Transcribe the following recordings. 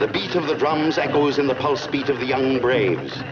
The beat of the drums echoes in the pulse beat of the young braves.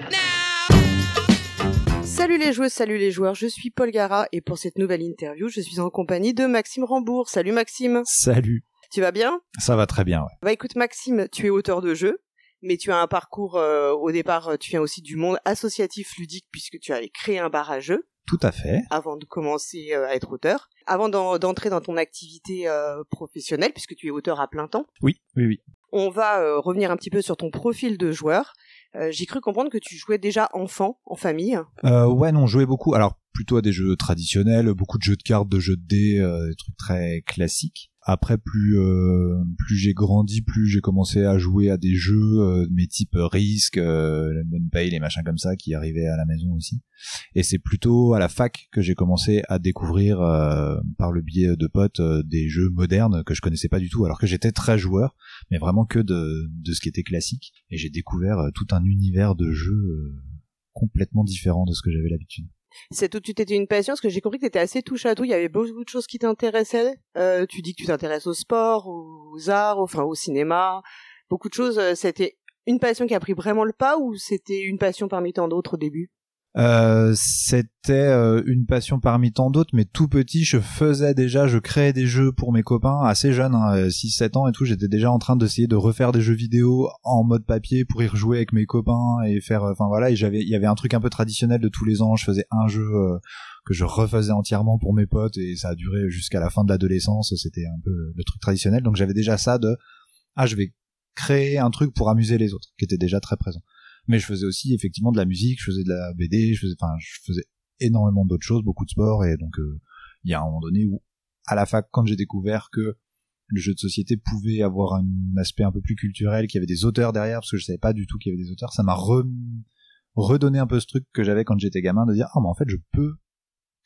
Salut les joueuses, salut les joueurs, je suis Paul Gara et pour cette nouvelle interview, je suis en compagnie de Maxime Rambourg. Salut Maxime. Salut. Tu vas bien? Ça va très bien, ouais. Bah écoute Maxime, tu es auteur de jeux, mais tu as un parcours euh, au départ, tu viens aussi du monde associatif ludique puisque tu avais créé un bar à jeux. Tout à fait. Avant de commencer euh, à être auteur, avant d'entrer dans ton activité euh, professionnelle puisque tu es auteur à plein temps. Oui, oui, oui. On va euh, revenir un petit peu sur ton profil de joueur. Euh, J'ai cru comprendre que tu jouais déjà enfant, en famille. Euh, ouais, non, je jouais beaucoup. Alors plutôt à des jeux traditionnels, beaucoup de jeux de cartes, de jeux de dés, euh, des trucs très classiques. Après, plus euh, plus j'ai grandi, plus j'ai commencé à jouer à des jeux, euh, mes types Risk, euh, Pay, les machins comme ça, qui arrivaient à la maison aussi. Et c'est plutôt à la fac que j'ai commencé à découvrir, euh, par le biais de potes, euh, des jeux modernes que je connaissais pas du tout, alors que j'étais très joueur, mais vraiment que de, de ce qui était classique. Et j'ai découvert euh, tout un univers de jeux euh, complètement différent de ce que j'avais l'habitude. C'est tout de suite une passion parce que j'ai compris que tu étais assez touche à tout. Il y avait beaucoup de choses qui t'intéressaient. Euh, tu dis que tu t'intéresses au sport, aux arts, enfin au cinéma, beaucoup de choses. euh, C'était une passion qui a pris vraiment le pas ou c'était une passion parmi tant d'autres au début? Euh, c'était euh, une passion parmi tant d'autres, mais tout petit, je faisais déjà, je créais des jeux pour mes copains, assez jeunes, hein, 6-7 ans et tout, j'étais déjà en train d'essayer de refaire des jeux vidéo en mode papier pour y rejouer avec mes copains et faire, enfin voilà, et j'avais, il y avait un truc un peu traditionnel de tous les ans, je faisais un jeu euh, que je refaisais entièrement pour mes potes et ça a duré jusqu'à la fin de l'adolescence, c'était un peu le truc traditionnel, donc j'avais déjà ça de, ah je vais créer un truc pour amuser les autres, qui était déjà très présent mais je faisais aussi effectivement de la musique, je faisais de la BD, je faisais, enfin, je faisais énormément d'autres choses, beaucoup de sport, et donc euh, il y a un moment donné où, à la fac, quand j'ai découvert que le jeu de société pouvait avoir un aspect un peu plus culturel, qu'il y avait des auteurs derrière, parce que je savais pas du tout qu'il y avait des auteurs, ça m'a re- redonné un peu ce truc que j'avais quand j'étais gamin, de dire ah mais en fait je peux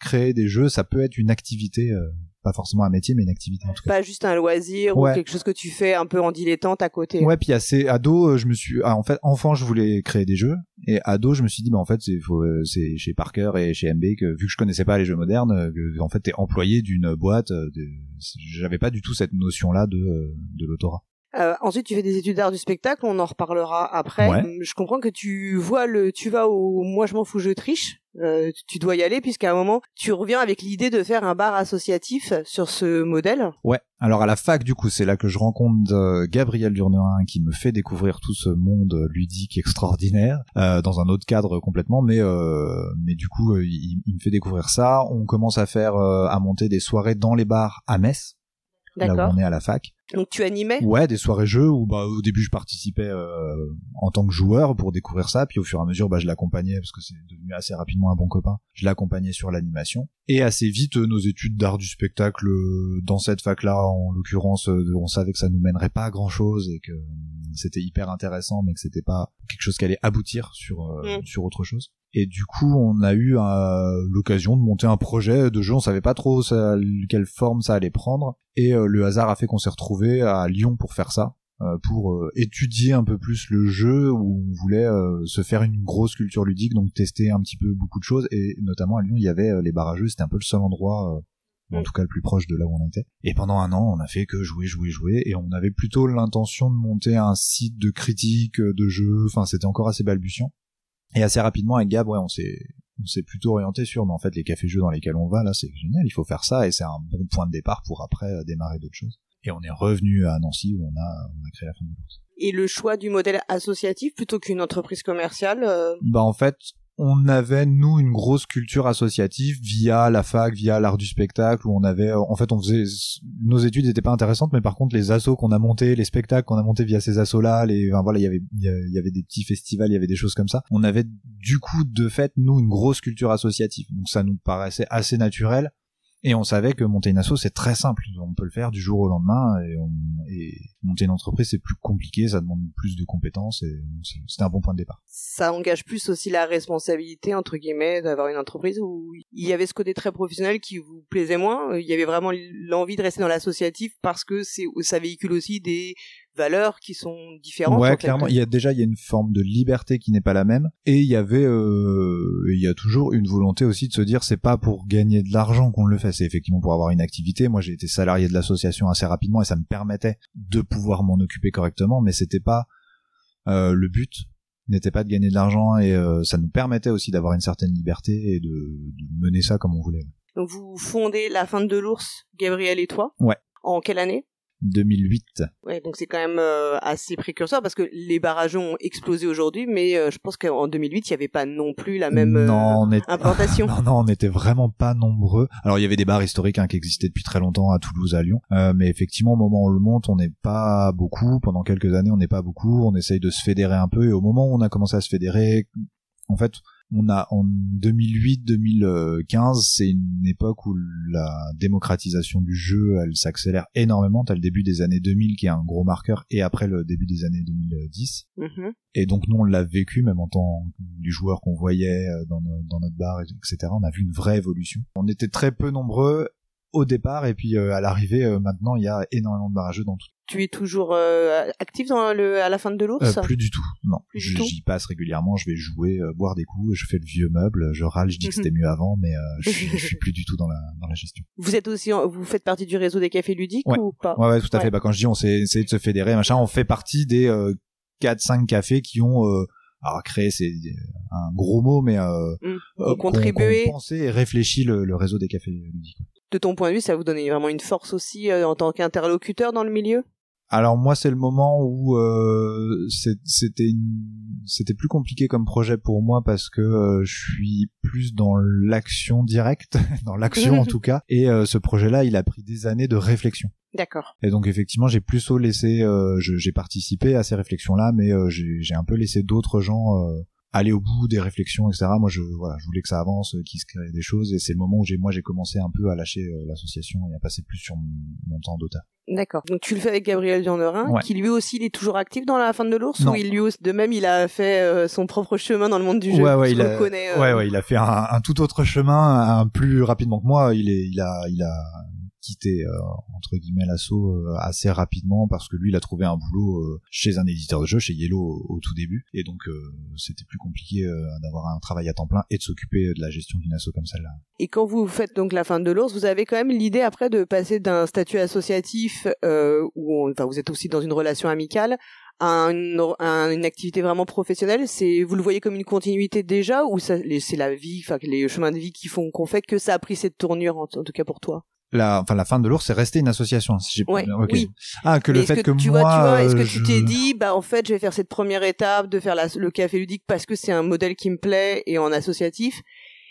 créer des jeux, ça peut être une activité, euh, pas forcément un métier, mais une activité en tout cas. Pas juste un loisir Ouais. ou quelque chose que tu fais un peu en dilettante à côté. Ouais, puis assez ado, euh, je me suis, ah, en fait, enfant, je voulais créer des jeux, et ado, je me suis dit, bah en fait, c'est, euh, c'est chez Parker et chez MB que vu que je connaissais pas les jeux modernes, euh, que, en fait, t'es employé d'une boîte. de- J'avais pas du tout cette notion-là de de l'autorat. Euh, ensuite, tu fais des études d'art du spectacle, on en reparlera après. Ouais. Je comprends que tu vois le, tu vas au moi je m'en fous, je triche. Euh, tu- dois y aller puisqu'à un moment tu reviens avec l'idée de faire un bar associatif sur ce modèle. Ouais. Alors à la fac, du coup, c'est là que je rencontre euh, Gabriel Durnerin qui me fait découvrir tout ce monde ludique extraordinaire euh, dans un autre cadre complètement, mais euh, mais du coup, il, il me fait découvrir ça. On commence à faire, euh, à monter des soirées dans les bars à Metz, là où on est à la fac. Donc tu animais? Ouais, des soirées jeux où bah au début je participais euh, en tant que joueur pour découvrir ça, puis au fur et à mesure bah je l'accompagnais parce que c'est devenu assez rapidement un bon copain. Je l'accompagnais sur l'animation et assez vite euh, nos études d'art du spectacle euh, dans cette fac-là en l'occurrence euh, on savait que ça nous mènerait pas à grand-chose et que c'était hyper intéressant mais que c'était pas quelque chose qui allait aboutir sur euh, Mm. sur autre chose. Et du coup, on a eu euh, l'occasion de monter un projet de jeu. On savait pas trop ça- quelle forme ça allait prendre. Et euh, le hasard a fait qu'on s'est retrouvé à Lyon pour faire ça, euh, pour euh, étudier un peu plus le jeu, où on voulait euh, se faire une grosse culture ludique, donc tester un petit peu beaucoup de choses. Et notamment à Lyon, il y avait les jeux. C'était un peu le seul endroit. euh, en tout cas le plus proche de là où on était. Et pendant un an, on a fait que jouer, jouer, jouer, et on avait plutôt l'intention de monter un site de critique de jeux. Enfin, c'était encore assez balbutiant. Et assez rapidement avec Gab, ouais, on s'est on s'est plutôt orienté sur, mais en fait, les cafés-jeux dans lesquels on va, là, c'est génial, il faut faire ça, et c'est un bon point de départ pour après euh, démarrer d'autres choses. Et on est revenu à Nancy où on a, on a créé la fin de l'ours. Et le choix du modèle associatif plutôt qu'une entreprise commerciale. euh, Bah, en fait, on avait, nous, une grosse culture associative via la fac, via l'art du spectacle, où on avait, en fait, on faisait, nos études n'étaient pas intéressantes, mais par contre, les assos qu'on a montés, les spectacles qu'on a montés via ces assos-là, les, enfin, voilà, il y avait, il y avait des petits festivals, il y avait des choses comme ça. On avait, du coup, de fait, nous, une grosse culture associative. Donc, ça nous paraissait assez naturel. Et on savait que monter une asso, c'est très simple. On peut le faire du jour au lendemain. Et, on- et monter une entreprise, c'est plus compliqué, ça demande plus de compétences. Et c'était un bon point de départ. ça engage plus aussi la responsabilité entre guillemets d'avoir une entreprise où il y avait ce côté très professionnel qui vous plaisait moins. Il y avait vraiment l'envie de rester dans l'associatif parce que ça véhicule aussi des valeurs qui sont différentes. Ouais, clairement. Il y a déjà il y a une forme de liberté qui n'est pas la même, et il y avait, euh, il y a toujours une volonté aussi de se dire c'est pas pour gagner de l'argent qu'on le fait, c'est effectivement pour avoir une activité. Moi, j'ai été salarié de l'association assez rapidement et ça me permettait de pouvoir m'en occuper correctement, mais c'était pas euh, le but n'était pas de gagner de l'argent et euh, ça nous permettait aussi d'avoir une certaine liberté et de, de mener ça comme on voulait. Donc vous fondez la fin de l'ours, Gabriel et toi? Ouais. En quelle année? 2008. Ouais, donc c'est quand même euh, assez précurseur parce que les barrages ont explosé aujourd'hui, mais euh, je pense qu'en 2008 il n'y avait pas non plus la même euh, non, on est... implantation. non, non, on n'était vraiment pas nombreux. Alors il y avait des bars historiques hein, qui existaient depuis très longtemps à Toulouse, à Lyon, euh, mais effectivement au moment où on le monte, on n'est pas beaucoup. Pendant quelques années, on n'est pas beaucoup. On essaye de se fédérer un peu, et au moment où on a commencé à se fédérer, en fait, on a en 2008-2015, c'est une époque où la démocratisation du jeu, elle s'accélère énormément. T'as le début des années 2000 qui est un gros marqueur, et après le début des années 2010. Mhm. Et donc nous on l'a vécu même en tant du joueur qu'on voyait euh, dans, dans notre bar, etc. On a vu une vraie évolution. On était très peu nombreux au départ et puis euh, à l'arrivée euh, maintenant il y a énormément de barrageux dans tout. Tu es toujours euh, actif dans le à la fin de l'ours? Euh, plus du tout. Non. Plus du Je- tout? J'y passe régulièrement. Je vais jouer, euh, boire des coups. Je fais le vieux meuble. Je râle. Je dis que c'était mieux avant, mais euh, je, suis, je suis plus du tout dans la dans la gestion. Vous êtes aussi, vous faites partie du réseau des cafés ludiques Ouais. ou pas? Ouais, ouais, tout à Ouais. fait. Bah quand je dis on s'est essayé de se fédérer, machin, on fait partie des euh, 4-5 cafés qui ont euh, alors créé c'est un gros mot, mais euh, Mm. euh, contribué. pensé et réfléchi le, le réseau des cafés ludiques. De ton point de vue, ça vous donne vraiment une force aussi euh, en tant qu'interlocuteur dans le milieu? Alors moi c'est le moment où euh, c'était une- c'était plus compliqué comme projet pour moi parce que euh, je suis plus dans l'action directe, dans l'action en tout cas, et ce projet-là il a pris des années de réflexion. D'accord. Et donc effectivement j'ai plus laissé, j'ai participé à ces réflexions-là, mais j'ai un peu laissé d'autres gens aller au bout des réflexions, etc. Moi je voilà, je voulais que ça avance, euh, qu'il se crée des choses, et c'est le moment où j'ai moi j'ai commencé un peu à lâcher euh, l'association et à passer plus sur mon, mon temps d'auteur. D'accord. Donc tu le fais avec Gabriel Vianderin, Ouais. qui lui aussi il est toujours actif dans la fin de l'ours ou il lui aussi, de même il a fait euh, son propre chemin dans le monde du jeu? Ouais, ouais, il a, connaît. euh, ouais, ouais, il a fait un, un tout autre chemin, un plus rapidement que moi. Il est, il a, il a quitté euh, entre guillemets l'assaut euh, assez rapidement parce que lui, il a trouvé un boulot euh, chez un éditeur de jeux, chez Yellow au, tout début, et donc c'était plus compliqué d'avoir un travail à temps plein et de s'occuper de la gestion d'une asso comme celle-là. Et quand vous faites donc la fin de l'ours, vous avez quand même l'idée après de passer d'un statut associatif euh, où on- enfin vous êtes aussi dans une relation amicale à une, à une activité vraiment professionnelle. C'est vous le voyez comme une continuité déjà ou c'est la vie, enfin les chemins de vie qui font qu'on fait que ça a pris cette tournure en tout cas pour toi? La, enfin, la fin de l'ours, c'est resté une association. Si j'ai Ouais, ok. oui. Ah, que Mais le fait que, tu moi, vois, tu vois, est-ce que euh, tu je- t'es dit, bah en fait, je vais faire cette première étape de faire la- le café ludique parce que c'est un modèle qui me plaît et en associatif.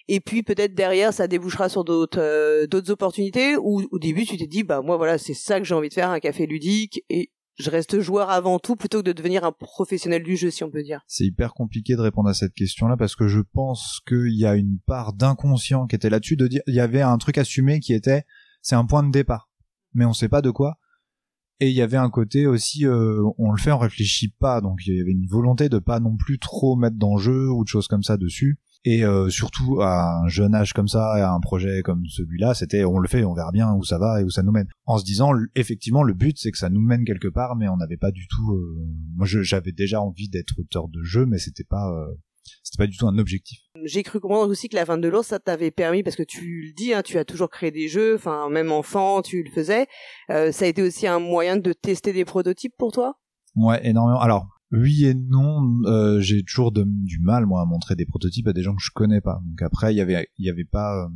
Et puis peut-être derrière, ça débouchera sur d'autres euh, d'autres opportunités. Ou au début, tu t'es dit, bah moi voilà, c'est ça que j'ai envie de faire, un café ludique et je reste joueur avant tout plutôt que de devenir un professionnel du jeu, si on peut dire. C'est hyper compliqué de répondre à cette question-là parce que je pense qu'il y a une part d'inconscient qui était là-dessus de dire, il y avait un truc assumé qui était, c'est un point de départ, mais on sait pas de quoi. Et il y avait un côté aussi, euh, on le fait, on réfléchit pas, donc il y avait une volonté de pas non plus trop mettre d'enjeux ou de choses comme ça dessus. Et euh, surtout à un jeune âge comme ça, à un projet comme celui-là, c'était on le fait, on verra bien où ça va et où ça nous mène. En se disant, effectivement, le but c'est que ça nous mène quelque part, mais on n'avait pas du tout. euh, Moi, j'avais déjà envie d'être auteur de jeu, mais c'était pas, euh, c'était pas du tout un objectif. J'ai cru comprendre aussi que la fin de l'ours, ça t'avait permis, parce que tu le dis, hein, tu as toujours créé des jeux, enfin même enfant, tu le faisais. Euh, ça a été aussi un moyen de tester des prototypes pour toi? Ouais, énormément. Alors, oui et non, euh, j'ai toujours de- du mal moi à montrer des prototypes à des gens que je connais pas. Donc après, il y avait, il y avait pas. euh,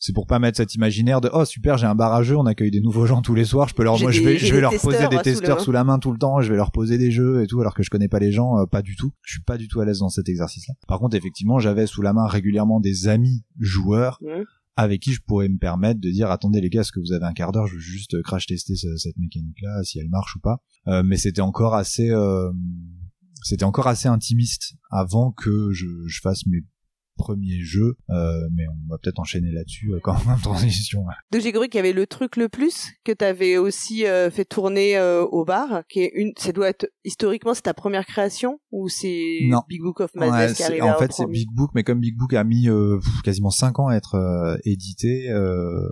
c'est pour pas mettre cet imaginaire de oh super j'ai un bar à jeux on accueille des nouveaux gens tous les soirs je peux leur moi, je vais je vais leur poser des hein, sous testeurs sous la main tout le temps je vais leur poser des jeux et tout alors que je connais pas les gens euh, pas du tout. Je suis pas du tout à l'aise dans cet exercice là par contre effectivement j'avais sous la main régulièrement des amis joueurs avec qui je pourrais me permettre de dire attendez les gars est-ce que vous avez un quart d'heure je veux juste euh, crash tester ce- cette mécanique là si elle marche ou pas. Euh, mais c'était encore assez euh, c'était encore assez intimiste avant que je, je fasse mes premiers jeux, euh, mais on va peut-être enchaîner là-dessus euh, quand même en transition. Donc j'ai compris qu'il y avait le truc le plus que t'avais aussi euh, fait tourner au bar, qui est une, ça doit être historiquement c'est ta première création ou c'est Non. Big Book of Ouais, Madness qui c'est- arrive en fait, c'est Big Book, mais comme Big Book a mis quasiment 5 ans à être édité,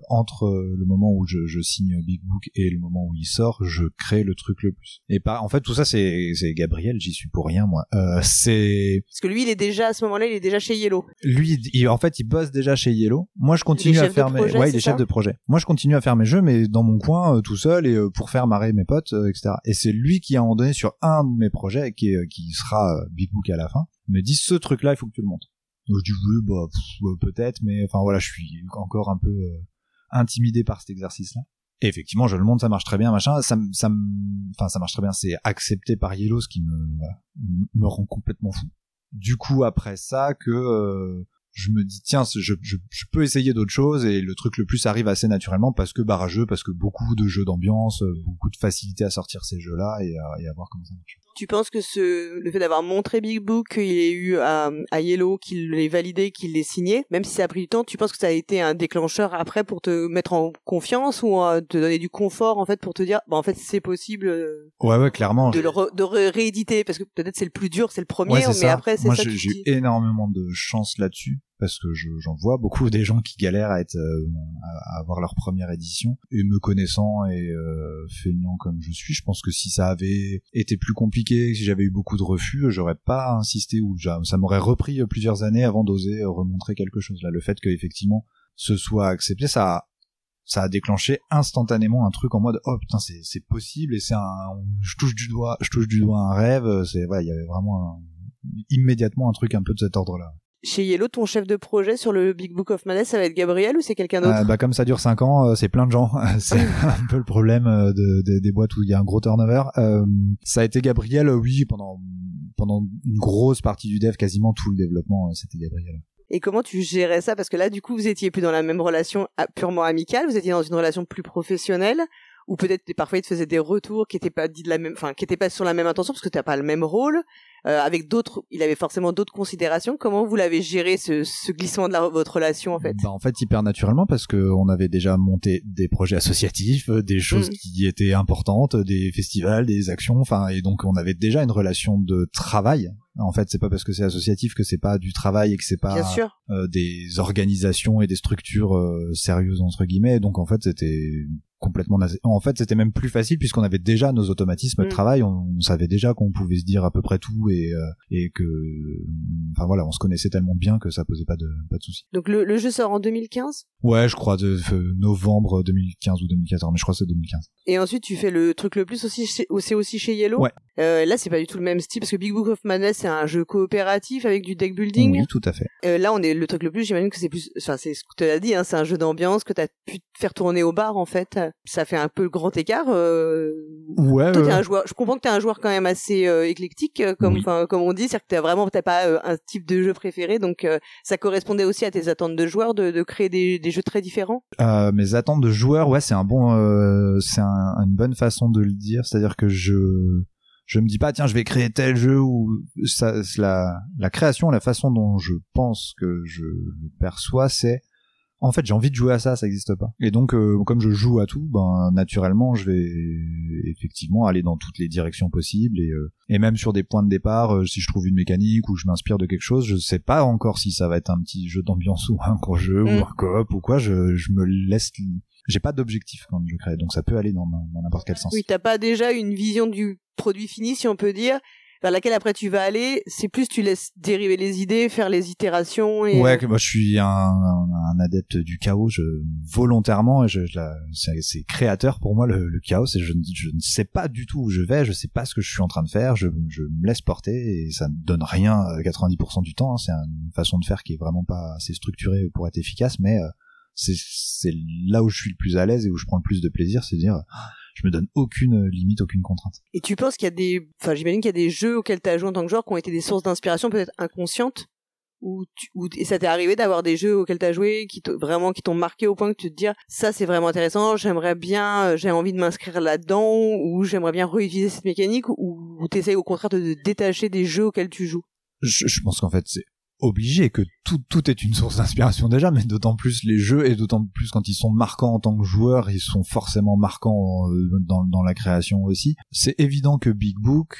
entre le moment où je, je signe Big Book et le moment où il sort, je crée le truc le plus. Et pas, en fait, tout ça, c'est c'est Gabriel, j'y suis pour rien, moi. Euh, c'est Parce que lui il est déjà à ce moment-là il est déjà chez Yellow. Lui, il- en fait, il bosse déjà chez Yellow. Moi, je continue à faire mes, projet, ouais, il est chef de projet. Moi, je continue à faire mes jeux, mais dans mon coin, euh, tout seul et euh, pour faire marrer mes potes, euh, etc. Et c'est lui qui, moment donné, sur un de mes projets, qui, est- euh, qui sera euh, Big Book à la fin, me dit ce truc-là, il faut que tu le montes. Donc, je dis oui, bah, bah, peut-être, mais enfin voilà, je suis encore un peu euh, intimidé par cet exercice-là. Et effectivement, je le monte, ça marche très bien, machin. Ça, ça, enfin, ça marche très bien. C'est accepté par Yellow, ce qui me, voilà, me rend complètement fou. Du coup, après ça, que euh, je me dis tiens, je, peux essayer d'autres choses et le truc le plus arrive assez naturellement parce que barrageux, parce que beaucoup de jeux d'ambiance, euh, beaucoup de facilité à sortir ces jeux-là et à, et à voir comment ça marche. Tu penses que ce, le fait d'avoir montré Big Book, qu'il ait eu à, à Yellow, qu'il l'ait validé, qu'il l'ait signé, même si ça a pris du temps, tu penses que ça a été un déclencheur après pour te mettre en confiance ou euh, te donner du confort en fait pour te dire, bah en fait c'est possible euh, Ouais, ouais, clairement. de le re- de ré- rééditer? Parce que peut-être c'est le plus dur, c'est le premier, Ouais, mais ça. après c'est Moi, ça. tu j'ai eu énormément de chance là-dessus parce que je- j'en vois beaucoup des gens qui galèrent à être euh, à avoir leur première édition et me connaissant et euh, feignant comme je suis, je pense que si ça avait été plus compliqué, si j'avais eu beaucoup de refus, j'aurais pas insisté ou ça m'aurait repris plusieurs années avant d'oser remontrer quelque chose. Là, le fait que effectivement ce soit accepté, ça a ça a déclenché instantanément un truc en mode oh putain c'est possible et c'est un je touche du doigt je touche du doigt un rêve c'est voilà il y avait vraiment un- immédiatement un truc un peu de cet ordre-là. Chez Yellow, ton chef de projet sur le Big Book of Madness, ça va être Gabriel ou c'est quelqu'un d'autre Euh, bah comme ça dure 5 ans, euh, c'est plein de gens. c'est un peu le problème euh, de, de- des boîtes où il y a un gros turnover. Euh, ça a été Gabriel, oui, pendant pendant une grosse partie du dev, quasiment tout le développement, c'était Gabriel. Et comment tu gérais ça? Parce que là, du coup, vous étiez plus dans la même relation ah, purement amicale, vous étiez dans une relation plus professionnelle, ou peut-être parfois il te faisait des retours qui étaient pas dit de la même, enfin qui étaient pas sur la même intention parce que t'as pas le même rôle. Euh, avec d'autres, il avait forcément d'autres considérations. Comment vous l'avez géré ce, ce glissement de la, votre relation en fait? Bah, en fait, hyper naturellement parce que on avait déjà monté des projets associatifs, euh, des choses Mm. qui étaient importantes, des festivals, des actions, enfin, et donc on avait déjà une relation de travail. En fait, c'est pas parce que c'est associatif que c'est pas du travail et que c'est pas euh, des organisations et des structures euh, sérieuses entre guillemets. Donc en fait, c'était complètement en fait c'était même plus facile puisqu'on avait déjà nos automatismes de Mm. travail on, on savait déjà qu'on pouvait se dire à peu près tout et euh, et que enfin voilà on se connaissait tellement bien que ça posait pas de pas de soucis Donc le, le jeu sort en 2015 Ouais, je crois de, euh, novembre 2015 ou 2014, mais je crois que c'est 2015. et ensuite tu fais le truc le plus aussi, chez- c'est aussi chez Yellow? Ouais. Euh, là, c'est pas du tout le même style parce que Big Book of Madness c'est un jeu coopératif avec du deck building. Oui, tout à fait. Euh, là, on est le truc le plus. J'imagine que c'est plus. Enfin, c'est ce que tu as dit. Hein, c'est un jeu d'ambiance que tu as pu faire tourner au bar en fait. Ça fait un peu le grand écart. Euh... Ouais. Toi, un joueur. Je comprends que t'es un joueur quand même assez euh, éclectique, euh, comme Oui. enfin comme on dit, c'est-à-dire que t'as vraiment t'as pas euh, un type de jeu préféré, donc euh, ça correspondait aussi à tes attentes de joueur de, de créer des, des jeux très différents? Euh, mes attentes de joueurs, ouais, c'est un bon, euh, c'est un- une bonne façon de le dire. C'est-à-dire que je, je me dis pas, tiens, je vais créer tel jeu ou ça, la, la création, la façon dont je pense que je le perçois, c'est en fait j'ai envie de jouer à ça, ça n'existe pas. Et donc euh, comme je joue à tout, ben naturellement je vais effectivement aller dans toutes les directions possibles et euh, et même sur des points de départ, euh, si je trouve une mécanique ou je m'inspire de quelque chose, je sais pas encore si ça va être un petit jeu d'ambiance ou un gros jeu Mm. ou un coop ou quoi. Je, je me laisse, j'ai pas d'objectif quand je crée, donc ça peut aller dans dans n'importe quel sens. Oui, t'as pas déjà une vision du produit fini, si on peut dire, vers laquelle après tu vas aller. C'est plus tu laisses dériver les idées, faire les itérations et. Ouais, que moi je suis un, un adepte du chaos, je volontairement, je, je c'est créateur pour moi le, le chaos, et je, ne- je ne sais pas du tout où je vais, je sais pas ce que je suis en train de faire, je, je me laisse porter et ça ne donne rien euh, 90% du temps. hein. c'est une façon de faire qui est vraiment pas assez structurée pour être efficace, mais euh, c'est là où je suis le plus à l'aise et où je prends le plus de plaisir, c'est de dire ah, je me donne aucune limite, aucune contrainte. Et tu penses qu'il y a des, enfin j'imagine qu'il y a des jeux auxquels tu as joué en tant que joueur qui ont été des sources d'inspiration peut-être inconscientes ou, tu, ou et ça t'est arrivé d'avoir des jeux auxquels tu as joué qui vraiment qui t'ont marqué au point que tu te dis ça c'est vraiment intéressant, j'aimerais bien, euh, j'ai envie de m'inscrire là-dedans ou j'aimerie bien réutiliser cette mécanique ou, ou t'essayes au contraire de te détacher des jeux auxquels tu joues? je, je pense qu'en fait c'est obligé que tout tout est une source d'inspiration déjà mais d'autant plus les jeux et d'autant plus quand ils sont marquants en tant que joueurs ils sont forcément marquants euh, dans, dans la création aussi. C'est évident que Big Book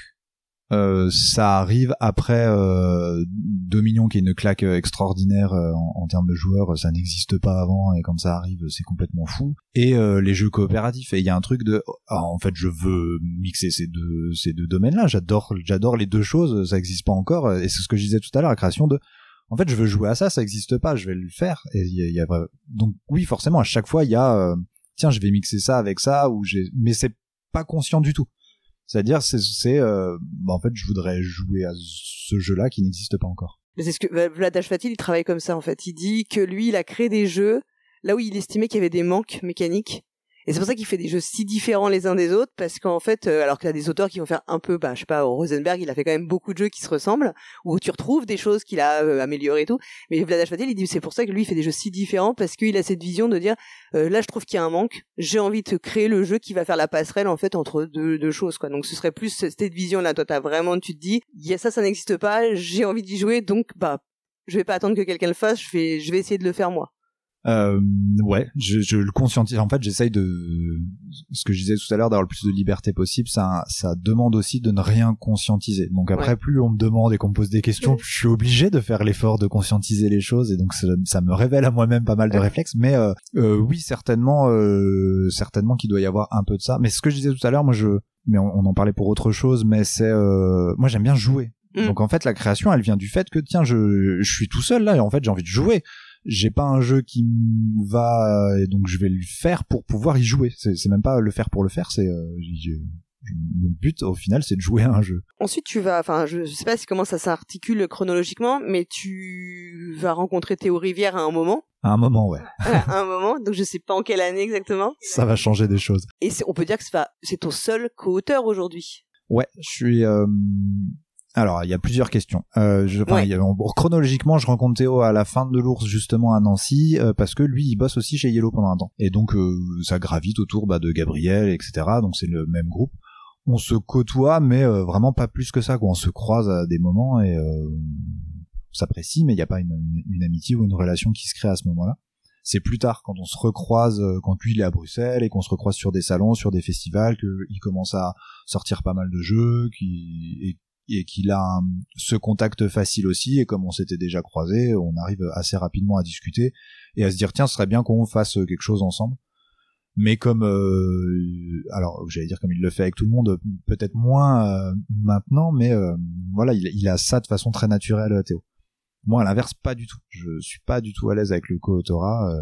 euh, ça arrive après euh, Dominion qui est une claque euh, extraordinaire euh, en, en, termes de joueurs, ça n'existe pas avant et quand ça arrive c'est complètement fou. Et euh, les jeux coopératifs. Et il y a un truc de ah, en fait je veux mixer ces deux ces deux domaines-là, j'adore j'adore les deux choses, ça n'existe pas encore. Et c'est ce que je disais tout à l'heure la création de en fait je veux jouer à ça, ça n'existe pas, je vais le faire. Et y y a, donc oui forcément à chaque fois il y a tiens je vais mixer ça avec ça ou j'ai mais c'est pas conscient du tout c'est-à-dire, c'est, euh, bah en fait, je voudrais jouer à ce jeu-là qui n'existe pas encore. Mais c'est ce que bah, Fatil, il travaille comme ça en fait. Il dit que lui, il a créé des jeux là où il estimait qu'il y avait des manques mécaniques et c'est pour ça qu'il fait des jeux si différents les uns des autres, parce qu'en fait, euh, alors qu'il y a des auteurs qui vont faire un peu, bah, je sais pas, Rosenberg, il a fait quand même beaucoup de jeux qui se ressemblent, où tu retrouves des choses qu'il a euh, améliorées et tout. Mais Vlad Fatil, il dit c'est pour ça que lui, il fait des jeux si différents, parce qu'il a cette vision de dire, euh, là, je trouve qu'il y a un manque, j'ai envie de créer le jeu qui va faire la passerelle, en fait, entre deux, deux choses, quoi. Donc, ce serait plus cette vision-là. Toi, t'as vraiment, tu te dis, y a ça, ça n'existe pas, j'ai envie d'y jouer, donc, bah, je vais pas attendre que quelqu'un le fasse, je vais, je vais essayer de le faire moi. Euh, ouais, je, je, le conscientise. En fait, j'essaye de ce que je disais tout à l'heure d'avoir le plus de liberté possible. Ça, ça demande aussi de ne rien conscientiser. Donc après, ouais. plus on me demande et qu'on me pose des questions, je suis obligé de faire l'effort de conscientiser les choses. Et donc ça, ça me révèle à moi-même pas mal de réflexes. Mais euh, euh, oui, certainement, euh, certainement qu'il doit y avoir un peu de ça. Mais ce que je disais tout à l'heure, moi, je, mais on, on, en parlait pour autre chose. Mais c'est, euh, moi, j'aime bien jouer. Mm. Donc en fait, la création, elle vient du fait que tiens, je, je suis tout seul là et en fait, j'ai envie de jouer j'ai pas un jeu qui me va et donc je vais le faire pour pouvoir y jouer. C'est même pas le faire pour le faire, c'est euh, mon but au final c'est de jouer à un jeu. Ensuite tu vas, enfin je, sais pas comment ça s'articule chronologiquement, mais tu vas rencontrer Théo Rivière à un moment. À un moment, ouais. à un moment, donc je sais pas en quelle année exactement. Ça va changer des choses. Et on peut dire que c'est ton seul co-auteur aujourd'hui. Ouais, je suis. Euh, alors, il y a plusieurs questions. Euh, je, ouais. y a, chronologiquement, je rencontre Théo à la fin de l'ours justement à Nancy euh, parce que lui, il bosse aussi chez Yellow pendant un temps. Et donc, euh, ça gravite autour bah, de Gabriel, etc. Donc, c'est le même groupe. On se côtoie, mais euh, vraiment pas plus que ça. Quoi. On se croise à des moments et euh, on s'apprécie, mais il n'y a pas une, une, une, amitié ou une relation qui se crée à ce moment-là. C'est plus tard, quand on se recroise, quand lui il est à Bruxelles et qu'on se recroise sur des salons, sur des festivals, qu'il commence à sortir pas mal de jeux, qui et et qu'il a ce contact facile aussi et comme on s'était déjà croisé on arrive assez rapidement à discuter et à se dire tiens ce serait bien qu'on fasse quelque chose ensemble. Mais comme euh, alors j'allais dire comme il le fait avec tout le monde peut-être moins euh, maintenant mais euh, voilà il, a ça de façon très naturelle Théo. Moi à l'inverse pas du tout. Je suis pas du tout à l'aise avec le co-autorat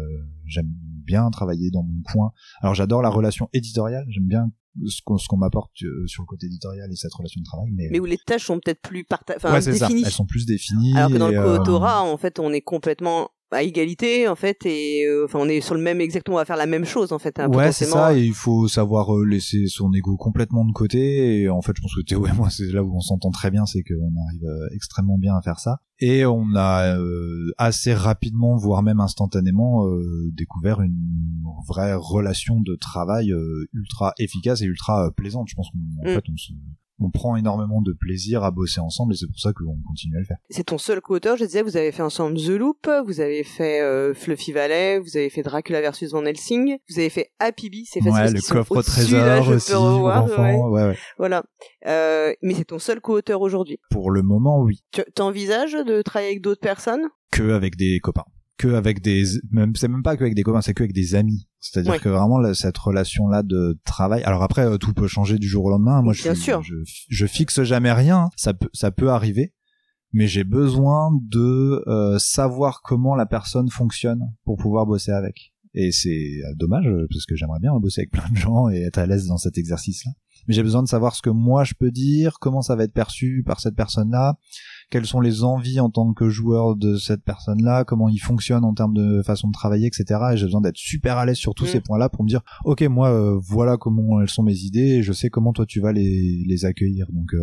j'aime bien travailler dans mon coin. Alors j'adore la relation éditoriale j'aime bien ce qu'on m'apporte euh, sur le côté éditorial et cette relation de travail mais mais où les tâches sont peut-être plus enfin ouais, définies. Elles sont plus définies alors que dans le co-autorat euh... en fait on est complètement à égalité en fait et euh, enfin on est sur le même exactement on va faire la même chose en fait hein, ouais c'est ça et il faut savoir euh, laisser son ego complètement de côté et en fait je pense que Théo et moi c'est là où on s'entend très bien c'est qu'on arrive euh, extrêmement bien à faire ça. Et on a euh, assez rapidement voire même instantanément découvert une vraie relation de travail ultra efficace et ultra plaisante. Je pense qu'en mm. fait on se on prend énormément de plaisir à bosser ensemble et c'est pour ça qu'on continue à le faire. C'est ton seul co-auteur, je disais, vous avez fait ensemble The Loop, vous avez fait euh, Fluffy Valley, vous avez fait Dracula versus Van Helsing, vous avez fait Happy Bee, c'est facile. Ouais, le coffre au trésor là, je aussi, peux revoir, enfant, ouais. Ouais, ouais. Voilà. Euh, mais c'est ton seul co-auteur aujourd'hui. Pour le moment, oui. Tu envisages de travailler avec d'autres personnes? Que avec des copains que avec des même c'est même pas que avec des copains c'est que avec des amis c'est-à-dire ouais. que vraiment là, cette relation là de travail alors après euh, tout peut changer du jour au lendemain. Moi je, Bien sûr. je je fixe jamais rien. Ça peut ça peut arriver. Mais j'ai besoin de euh, savoir comment la personne fonctionne pour pouvoir bosser avec. Et c'est euh, dommage parce que j'aimerais bien bosser avec plein de gens et être à l'aise dans cet exercice là mais j'ai besoin de savoir ce que moi je peux dire comment ça va être perçu par cette personne là quelles sont les envies en tant que joueur de cette personne-là, comment il fonctionne en termes de façon de travailler, etc. Et j'ai besoin d'être super à l'aise sur tous mmh. ces points-là pour me dire, ok, moi, euh, voilà comment elles sont mes idées, et je sais comment toi tu vas les, les accueillir. Donc, euh,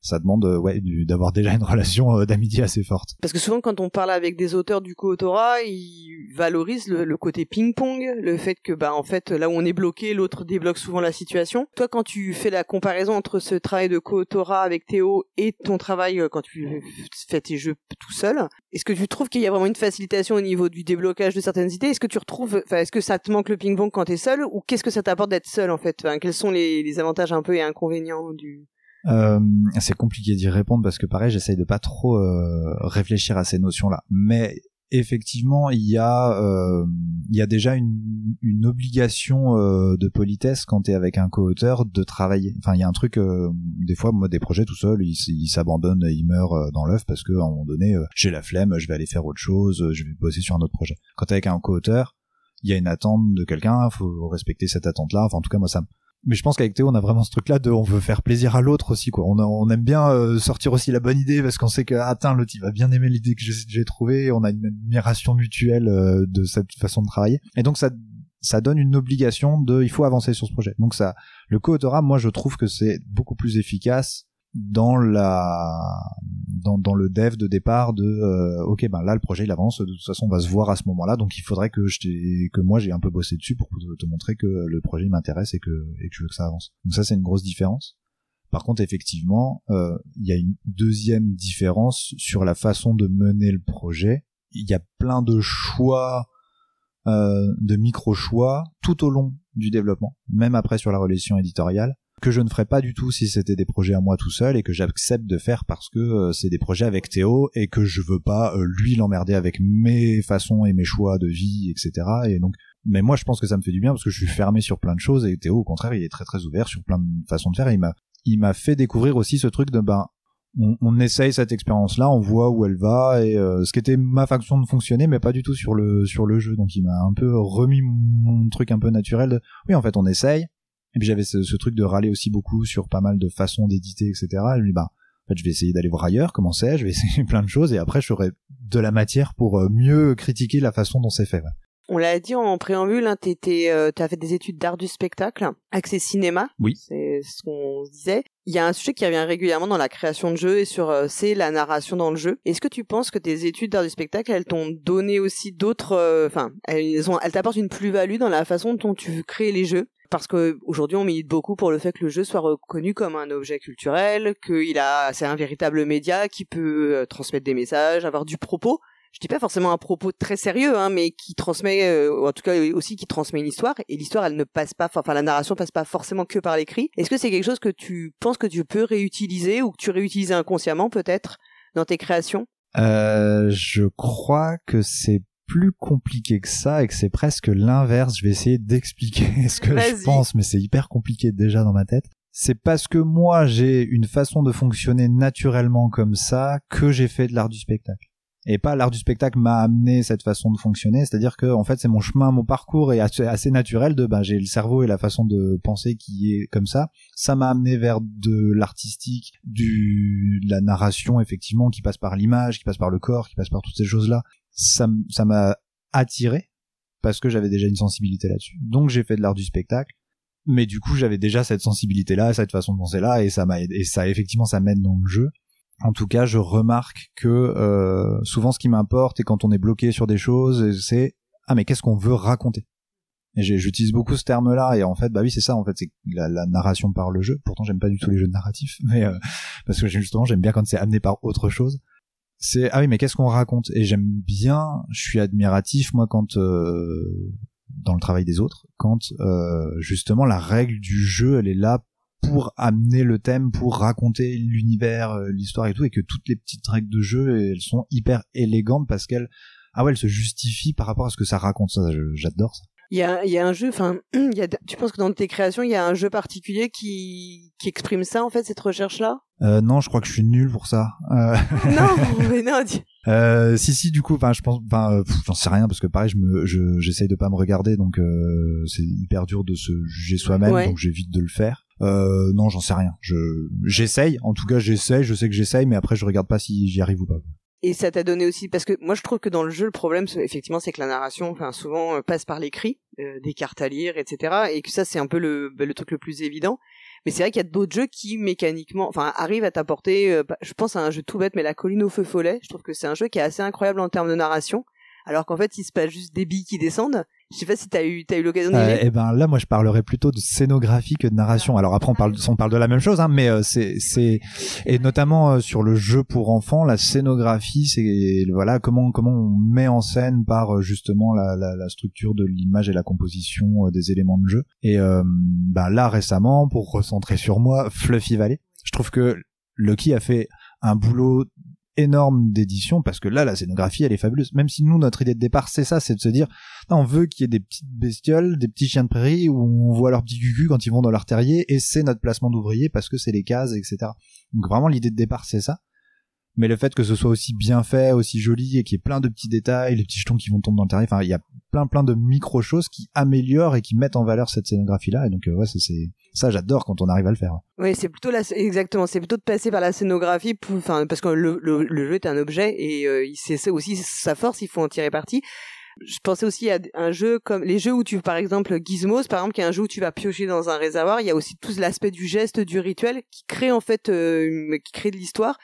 ça demande, euh, ouais, d'avoir déjà une relation d'amitié assez forte. Parce que souvent, quand on parle avec des auteurs du co-autorat, ils valorisent le, le côté ping-pong, le fait que, bah, en fait, là où on est bloqué, l'autre débloque souvent la situation. Toi, quand tu fais la comparaison entre ce travail de co-autorat avec Théo et ton travail quand tu fais tes jeux tout seul. Est-ce que tu trouves qu'il y a vraiment une facilitation au niveau du déblocage de certaines idées Est-ce que tu retrouves, enfin, est-ce que ça te manque le ping-pong quand t'es seul? Ou qu'est-ce que ça t'apporte d'être seul en fait? Quels sont les, avantages un peu et inconvénients du euh, c'est compliqué d'y répondre parce que pareil, j'essaye de pas trop euh, réfléchir à ces notions-là. Mais effectivement, il y a, euh, il y a déjà une, une obligation euh, de politesse quand tu es avec un co-auteur de travailler. Enfin, il y a un truc, euh, des fois, moi, des projets tout seul, ils il s'abandonnent, ils meurent dans l'œuf parce que à un moment donné, j'ai la flemme, je vais aller faire autre chose, je vais bosser sur un autre projet. Quand t'es avec un co-auteur, il y a une attente de quelqu'un, faut respecter cette attente-là. Enfin, en tout cas, moi, ça, mais je pense qu'avec Théo on a vraiment ce truc là de on veut faire plaisir à l'autre aussi quoi. On, on aime bien euh, sortir aussi la bonne idée parce qu'on sait que attends l'autre il va bien aimer l'idée que j'ai trouvée on a une admiration mutuelle euh, de cette façon de travailler. Et donc ça ça donne une obligation de il faut avancer sur ce projet. Donc ça le co-autorat moi je trouve que c'est beaucoup plus efficace dans la dans, dans le dev de départ de euh, ok ben là le projet il avance de toute façon on va se voir à ce moment-là donc il faudrait que je que moi j'ai un peu bossé dessus pour te, montrer que le projet m'intéresse et que et que je veux que ça avance. Donc ça c'est une grosse différence. Par contre effectivement euh, il y a une deuxième différence sur la façon de mener le projet. Il y a plein de choix euh, de micro choix tout au long du développement même après sur la relation éditoriale que je ne ferais pas du tout si c'était des projets à moi tout seul et que j'accepte de faire parce que euh, c'est des projets avec Théo et que je veux pas euh, lui l'emmerder avec mes façons et mes choix de vie, etc. Et donc, mais moi je pense que ça me fait du bien parce que je suis fermé sur plein de choses et Théo au contraire il est très très ouvert sur plein de façons de faire et il m'a il m'a fait découvrir aussi ce truc de ben on, essaye cette expérience là on voit où elle va et euh, ce qui était ma façon de fonctionner mais pas du tout sur le sur le jeu donc il m'a un peu remis mon truc un peu naturel de oui en fait on essaye et puis j'avais ce, truc de râler aussi beaucoup sur pas mal de façons d'éditer, etc. Et lui, bah, en fait, je vais essayer d'aller voir ailleurs, comment c'est, je vais essayer plein de choses, et après, j'aurai de la matière pour euh, mieux critiquer la façon dont c'est fait. On l'a dit en préambule, hein, t'étais, euh, t'as fait des études d'art du spectacle, accès cinéma. Oui. C'est ce qu'on disait. Il y a un sujet qui revient régulièrement dans la création de jeux et sur euh, c'est la narration dans le jeu. Est-ce que tu penses que tes études d'art du spectacle, elles t'ont donné aussi d'autres, enfin, elles ont, elles t'apportent une plus-value dans la façon dont tu crées les jeux? Parce que aujourd'hui on milite beaucoup pour le fait que le jeu soit reconnu comme un objet culturel, qu'il a c'est un véritable média qui peut euh, transmettre des messages, avoir du propos. Je dis pas forcément un propos très sérieux, hein, mais qui transmet, euh, en tout cas aussi qui transmet une histoire. Et l'histoire, elle ne passe pas, enfin la narration passe pas forcément que par l'écrit. Est-ce que c'est quelque chose que tu penses que tu peux réutiliser ou que tu réutilises inconsciemment peut-être dans tes créations? Euh, Je crois que c'est plus compliqué que ça et que c'est presque l'inverse. Je vais essayer d'expliquer ce que je pense, mais c'est hyper compliqué déjà dans ma tête. C'est parce que moi j'ai une façon de fonctionner naturellement comme ça que j'ai fait de l'art du spectacle. Et pas l'art du spectacle m'a amené cette façon de fonctionner, c'est-à-dire que en fait c'est mon chemin, mon parcours est assez, naturel de ben j'ai le cerveau et la façon de penser qui est comme ça. Ça m'a amené vers de l'artistique, du de la narration effectivement qui passe par l'image, qui passe par le corps, qui passe par toutes ces choses là ça ça m'a attiré parce que j'avais déjà une sensibilité là-dessus. Donc j'ai fait de l'art du spectacle, mais du coup j'avais déjà cette sensibilité là, cette façon de penser là, et ça m'a et ça effectivement ça m'aide dans le jeu. En tout cas, je remarque que euh, souvent ce qui m'importe et quand on est bloqué sur des choses, c'est ah mais qu'est-ce qu'on veut raconter? Et j'utilise beaucoup ce terme-là et en fait bah oui c'est ça en fait c'est la, narration par le jeu. Pourtant j'aime pas du tout les jeux narratifs, mais euh, parce que justement j'aime bien quand c'est amené par autre chose c'est ah oui mais qu'est-ce qu'on raconte? Et j'aime bien je suis admiratif moi quand euh, dans le travail des autres quand justement la règle du jeu elle est là pour amener le thème pour raconter l'univers euh, l'histoire et tout et que toutes les petites règles de jeu elles sont hyper élégantes parce qu'elles ah ouais elles se justifient par rapport à ce que ça raconte ça j'adore ça il y a, y a un jeu, enfin, tu penses que dans tes créations, il y a un jeu particulier qui, qui exprime ça, en fait, cette recherche-là? Euh, Non, je crois que je suis nul pour ça. Euh... non, mais non. Euh, si si du coup enfin je pense enfin euh, j'en sais rien parce que pareil je me je j'essaye de pas me regarder donc euh, c'est hyper dur de se juger soi-même donc j'évite de le faire euh, non j'en sais rien. Je j'essaye. En tout cas j'essaye. Je sais que j'essaye mais après je regarde pas si j'y arrive ou pas. Et ça t'a donné aussi parce que moi je trouve que dans le jeu le problème effectivement c'est que la narration enfin souvent euh, passe par l'écrit euh, des cartes à lire etc et que ça c'est un peu le, bah, le truc le plus évident. Mais c'est vrai qu'il y a d'autres jeux qui mécaniquement enfin arrivent à t'apporter euh, bah, je pense à un jeu tout bête mais la colline au feu follet. Je trouve que c'est un jeu qui est assez incroyable en termes de narration. Alors qu'en fait il se passe juste des billes qui descendent Je sais pas si t'as eu, t'as eu l'occasion d'y Euh, aller. eh ben là, moi, je parlerais plutôt de scénographie que de narration. Alors après, on parle, on parle de la même chose, hein, mais euh, c'est, c'est, et notamment euh, sur le jeu pour enfants, la scénographie, c'est voilà comment comment on met en scène par euh, justement la, la, la structure de l'image et la composition euh, des éléments de jeu. Et euh, bah là récemment, pour recentrer sur moi, Fluffy Valley, je trouve que Lucky a fait un boulot énorme d'édition parce que là la scénographie elle est fabuleuse. Même si nous notre idée de départ c'est ça c'est de se dire on veut qu'il y ait des petites bestioles des petits chiens de prairie où on voit leurs petits cucu quand ils vont dans leur terrier et c'est notre placement d'ouvrier parce que c'est les cases etc donc vraiment l'idée de départ c'est ça mais le fait que ce soit aussi bien fait aussi joli et qu'il y ait plein de petits détails les petits jetons qui vont tomber dans le terrier enfin il y a plein plein de micro choses qui améliorent et qui mettent en valeur cette scénographie là et donc euh, ça j'adore quand on arrive à le faire Oui, c'est plutôt exactement, c'est plutôt de passer par la scénographie, enfin, parce que le, jeu est un objet et euh, c'est aussi sa force, il faut en tirer parti. Je pensais aussi à un jeu comme les jeux où tu, par exemple, Gizmos, par exemple, qui est un jeu où tu vas piocher dans un réservoir. Il y a aussi tout l'aspect du geste, du rituel, qui crée en fait, euh, qui crée de l'histoire.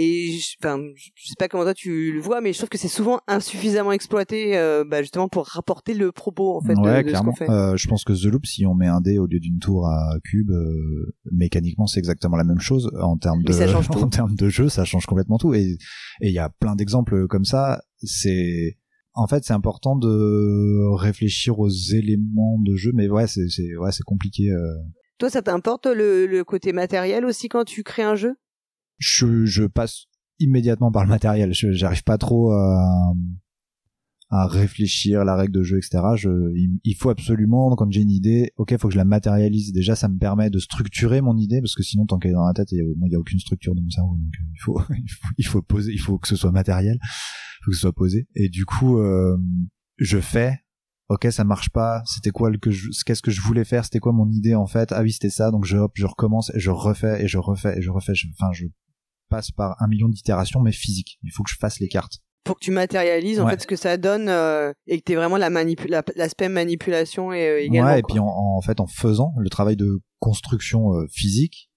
Et je- enfin, je sais pas comment toi tu le vois, mais je trouve que c'est souvent insuffisamment exploité, euh, bah, justement pour rapporter le propos en fait de- ouais, de, ce clairement. qu'on fait. Euh, je pense que The Loop, si on met un dé au lieu d'une tour à cube, euh, mécaniquement, c'est exactement la même chose en termes de en termes de jeu, ça change complètement tout. Et et il y a plein d'exemples comme ça. C'est en fait, c'est important de réfléchir aux éléments de jeu, mais ouais, c'est c'est ouais, c'est compliqué. euh. Toi, ça t'importe le, le côté matériel aussi quand tu crées un jeu? Je je passe immédiatement par le matériel. Je j'arrive pas trop à à réfléchir la règle de jeu etc je il, il faut absolument quand j'ai une idée ok faut que je la matérialise. Déjà ça me permet de structurer mon idée parce que sinon tant qu'elle est dans la tête il y a, moi, il y a aucune structure dans mon cerveau donc euh, il faut il faut poser il faut que ce soit matériel il faut que ce soit posé. Et du coup euh, je fais ok ça marche pas c'était quoi le que je qu'est-ce que je voulais faire c'était quoi mon idée en fait? Ah oui c'était ça donc je hop je recommence et je refais et je refais et je refais enfin je passe par un million d'itérations mais physiques il faut que je fasse les cartes pour que tu matérialises en Ouais. fait ce que ça donne euh, et que tu vraiment la manipu- la- l'aspect manipulation et, euh, également. ouais, et quoi. puis en, en fait en faisant le travail de construction euh, physique,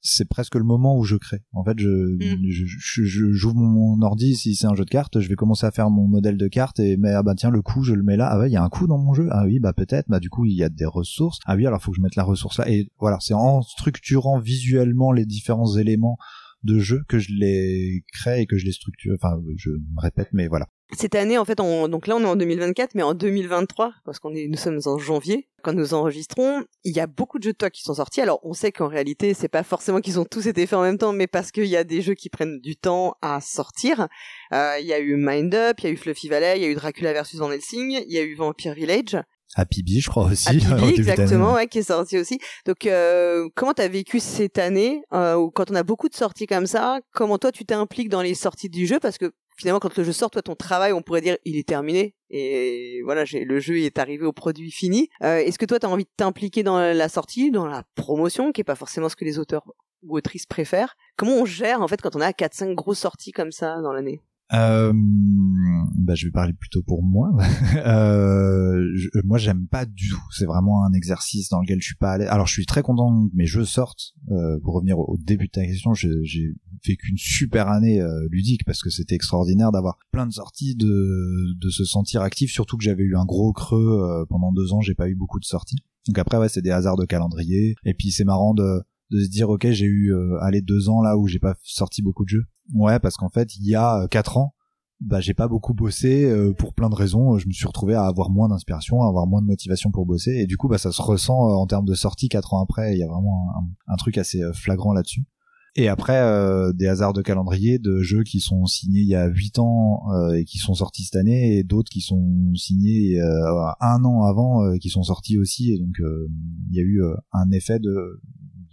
c'est presque le moment où je crée. En fait, je Mm. je- je- je- j'ouvre mon, mon ordi si c'est un jeu de cartes, je vais commencer à faire mon modèle de carte et mais ah bah tiens le coup je le mets là. Ah ouais, il y a un coup dans mon jeu. Ah oui, bah peut-être. Bah du coup, il y a des ressources. Ah oui, alors faut que je mette la ressource là et voilà, c'est en structurant visuellement les différents éléments de jeu que je les crée et que je les structure. Enfin, je me répète, mais voilà. Cette année en fait on, donc là on est en 2024 mais en 2023 parce qu'on est nous sommes en janvier quand nous enregistrons, il y a beaucoup de jeux de toi qui sont sortis. Alors on sait qu'en réalité, c'est pas forcément qu'ils ont tous été faits en même temps mais parce qu'il y a des jeux qui prennent du temps à sortir. Euh, il y a eu Mind Up, il y a eu Fluffy Valley, il y a eu Dracula versus Van Helsing, il y a eu Vampire Village. Happy Bee, je crois aussi. Happy Bee, exactement, ouais, qui est sorti aussi. Donc, euh, comment t'as vécu cette année euh, quand on a beaucoup de sorties comme ça Comment toi tu t'impliques dans les sorties du jeu? Parce que finalement, quand le jeu sort, toi ton travail, on pourrait dire, il est terminé. Et voilà, j'ai, le jeu est arrivé au produit fini. Euh, est-ce que toi t'as envie de t'impliquer dans la sortie, dans la promotion, qui est pas forcément ce que les auteurs ou autrices préfèrent? Comment on gère en fait quand on a 4-5 grosses sorties comme ça dans l'année? Euh, bah, je vais parler plutôt pour moi. euh, je- moi, j'aime pas du tout. C'est vraiment un exercice dans lequel je suis pas allé. Alors, je suis très content que mes jeux sortent. Euh, pour revenir au, début de ta question, j'ai vécu une super année euh, ludique parce que c'était extraordinaire d'avoir plein de sorties, de, de se sentir actif. Surtout que j'avais eu un gros creux euh, pendant deux ans. J'ai pas eu beaucoup de sorties. Donc après, ouais, c'est des hasards de calendrier. Et puis c'est marrant de de se dire ok j'ai eu euh, allez deux ans là où j'ai pas sorti beaucoup de jeux ouais parce qu'en fait il y a euh, quatre ans bah j'ai pas beaucoup bossé euh, pour plein de raisons. Je me suis retrouvé à avoir moins d'inspiration à avoir moins de motivation pour bosser. Et du coup bah ça se ressent euh, en termes de sortie quatre ans après. Il y a vraiment un, truc assez euh, flagrant là-dessus. Et après euh, des hasards de calendrier de jeux qui sont signés il y a huit ans euh, et qui sont sortis cette année et d'autres qui sont signés euh, un an avant euh, qui sont sortis aussi. Et donc il y a eu un effet de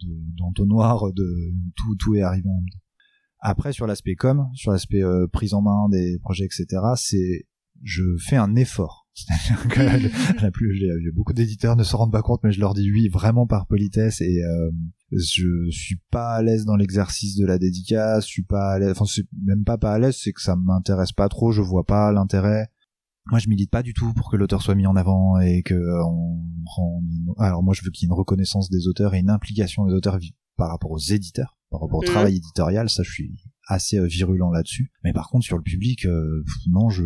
de- d'entonnoir de tout tout est arrivé en même temps après sur l'aspect com sur l'aspect euh, prise en main des projets etc c'est je fais un effort. C'est-à-dire que la plus beaucoup d'éditeurs ne se rendent pas compte mais je leur dis oui vraiment par politesse et euh, je suis pas à l'aise dans l'exercice de la dédicace je suis pas à l'aise enfin même pas pas à l'aise c'est que ça m'intéresse pas trop je vois pas l'intérêt. Moi je milite pas du tout pour que l'auteur soit mis en avant et que euh, on rend alors moi je veux qu'il y ait une reconnaissance des auteurs et une implication des auteurs par rapport aux éditeurs par rapport au Mhm. travail éditorial ça je suis assez virulent là-dessus. Mais par contre, sur le public, non, je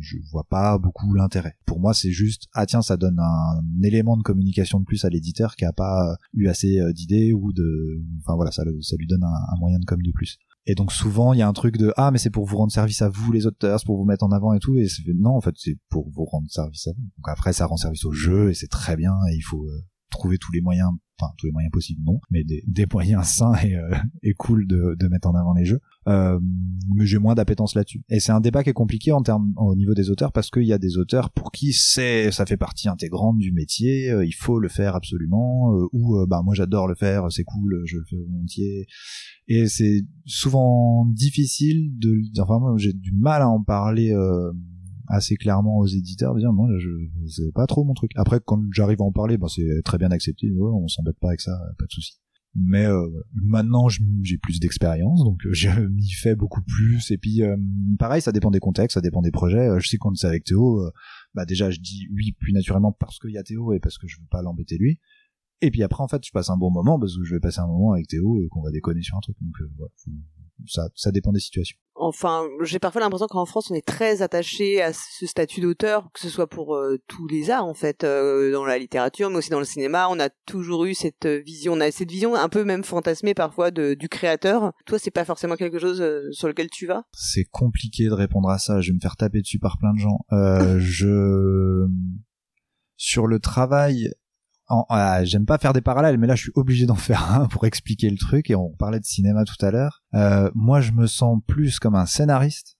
je vois pas beaucoup l'intérêt. Pour moi, c'est juste ah tiens, ça donne un, élément de communication de plus à l'éditeur qui a pas eu assez d'idées ou de, enfin voilà, ça, ça lui donne un, un moyen de com de plus. Et donc souvent il y a un truc de ah mais c'est pour vous rendre service à vous les auteurs, c'est pour vous mettre en avant et tout et non en fait c'est pour vous rendre service à vous. Donc après ça rend service au jeu et c'est très bien et il faut euh, trouver tous les moyens enfin tous les moyens possibles non mais des, des moyens sains et, euh, et cool de, de mettre en avant les jeux. Euh, mais j'ai moins d'appétence là-dessus. Et c'est un débat qui est compliqué en termes au niveau des auteurs parce qu'il y a des auteurs pour qui c'est ça fait partie intégrante du métier euh, il faut le faire absolument euh, ou bah moi j'adore le faire c'est cool je le fais volontiers et c'est souvent difficile de enfin moi j'ai du mal à en parler assez clairement aux éditeurs dire moi je c'est pas trop mon truc. Après quand j'arrive à en parler ben c'est très bien accepté. On s'embête pas avec ça pas de souci. Mais euh, maintenant j'ai plus d'expérience donc euh, je m'y fais beaucoup plus. Et puis euh, pareil ça dépend des contextes ça dépend des projets. Je sais quand c'est avec Théo bah déjà je dis oui plus naturellement parce qu'il y a Théo et parce que je veux pas l'embêter lui. Et puis après en fait je passe un bon moment parce que je vais passer un moment avec Théo et qu'on va déconner sur un truc. Donc voilà ça, ça dépend des situations. Enfin, j'ai parfois l'impression qu'en France, on est très attaché à ce statut d'auteur, que ce soit pour euh, tous les arts en fait, euh, dans la littérature, mais aussi dans le cinéma. On a toujours eu cette vision, on a cette vision un peu même fantasmée parfois de, du créateur. Toi, c'est pas forcément quelque chose euh, sur lequel tu vas? C'est compliqué de répondre à ça. Je vais me faire taper dessus par plein de gens. je sur le travail ah, j'aime pas faire des parallèles, mais là je suis obligé d'en faire un pour expliquer le truc. Et on parlait de cinéma tout à l'heure. Euh, moi, je me sens plus comme un scénariste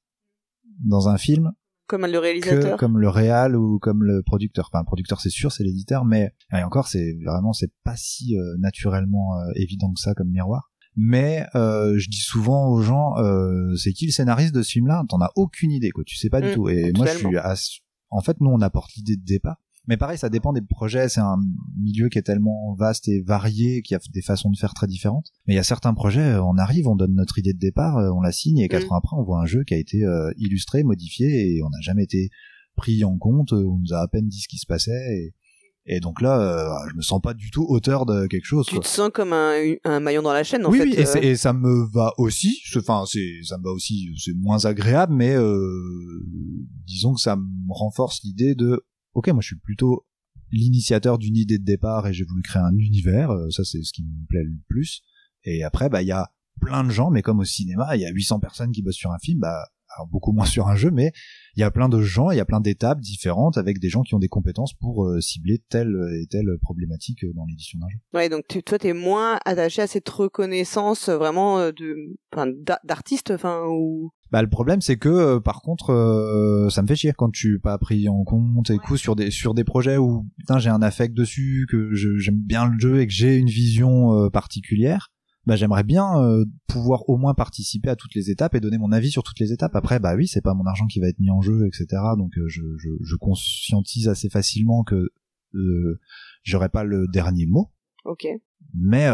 dans un film comme le réalisateur. que comme le réal ou comme le producteur. Enfin le producteur c'est sûr c'est l'éditeur mais et encore c'est vraiment c'est pas si euh, naturellement euh, évident que ça comme miroir. Mais euh, je dis souvent aux gens euh, c'est qui le scénariste de ce film là t'en as aucune idée quoi. Tu sais pas du mmh, tout. Et moi je suis en fait nous on apporte l'idée de départ mais pareil, ça dépend des projets. C'est un milieu qui est tellement vaste et varié qu'il y a des façons de faire très différentes. Mais il y a certains projets, euh, on arrive, on donne notre idée de départ, euh, on la signe et quatre mm. ans après, on voit un jeu qui a été euh, illustré, modifié et on n'a jamais été pris en compte. On nous a à peine dit ce qui se passait. Et, donc là, je me sens pas du tout auteur de quelque chose. Tu te sens comme un, un, maillon dans la chaîne, en fait. Oui, et, et, ça me va aussi. Enfin, c'est ça me va aussi. C'est moins agréable, mais disons que ça me renforce l'idée de ok, moi je suis plutôt l'initiateur d'une idée de départ et j'ai voulu créer un univers, euh, ça c'est ce qui me plaît le plus. Et après, bah il y a plein de gens, mais comme au cinéma, il y a 800 personnes qui bossent sur un film, bah alors beaucoup moins sur un jeu, mais il y a plein de gens, il y a plein d'étapes différentes avec des gens qui ont des compétences pour euh, cibler telle et telle problématique dans l'édition d'un jeu. Ouais, donc tu, toi, t'es moins attaché à cette reconnaissance euh, vraiment de, d'artiste, enfin, ou bah le problème c'est que euh, par contre euh, ça me fait chier quand tu pas pris en compte et coup sur des sur des projets où putain j'ai un affect dessus que j'aime bien le jeu et que j'ai une vision euh, particulière. Bah j'aimerais bien pouvoir au moins participer à toutes les étapes et donner mon avis sur toutes les étapes. Après bah oui c'est pas mon argent qui va être mis en jeu etc donc je, je, je conscientise assez facilement que j'aurai pas le dernier mot. Ok. Mais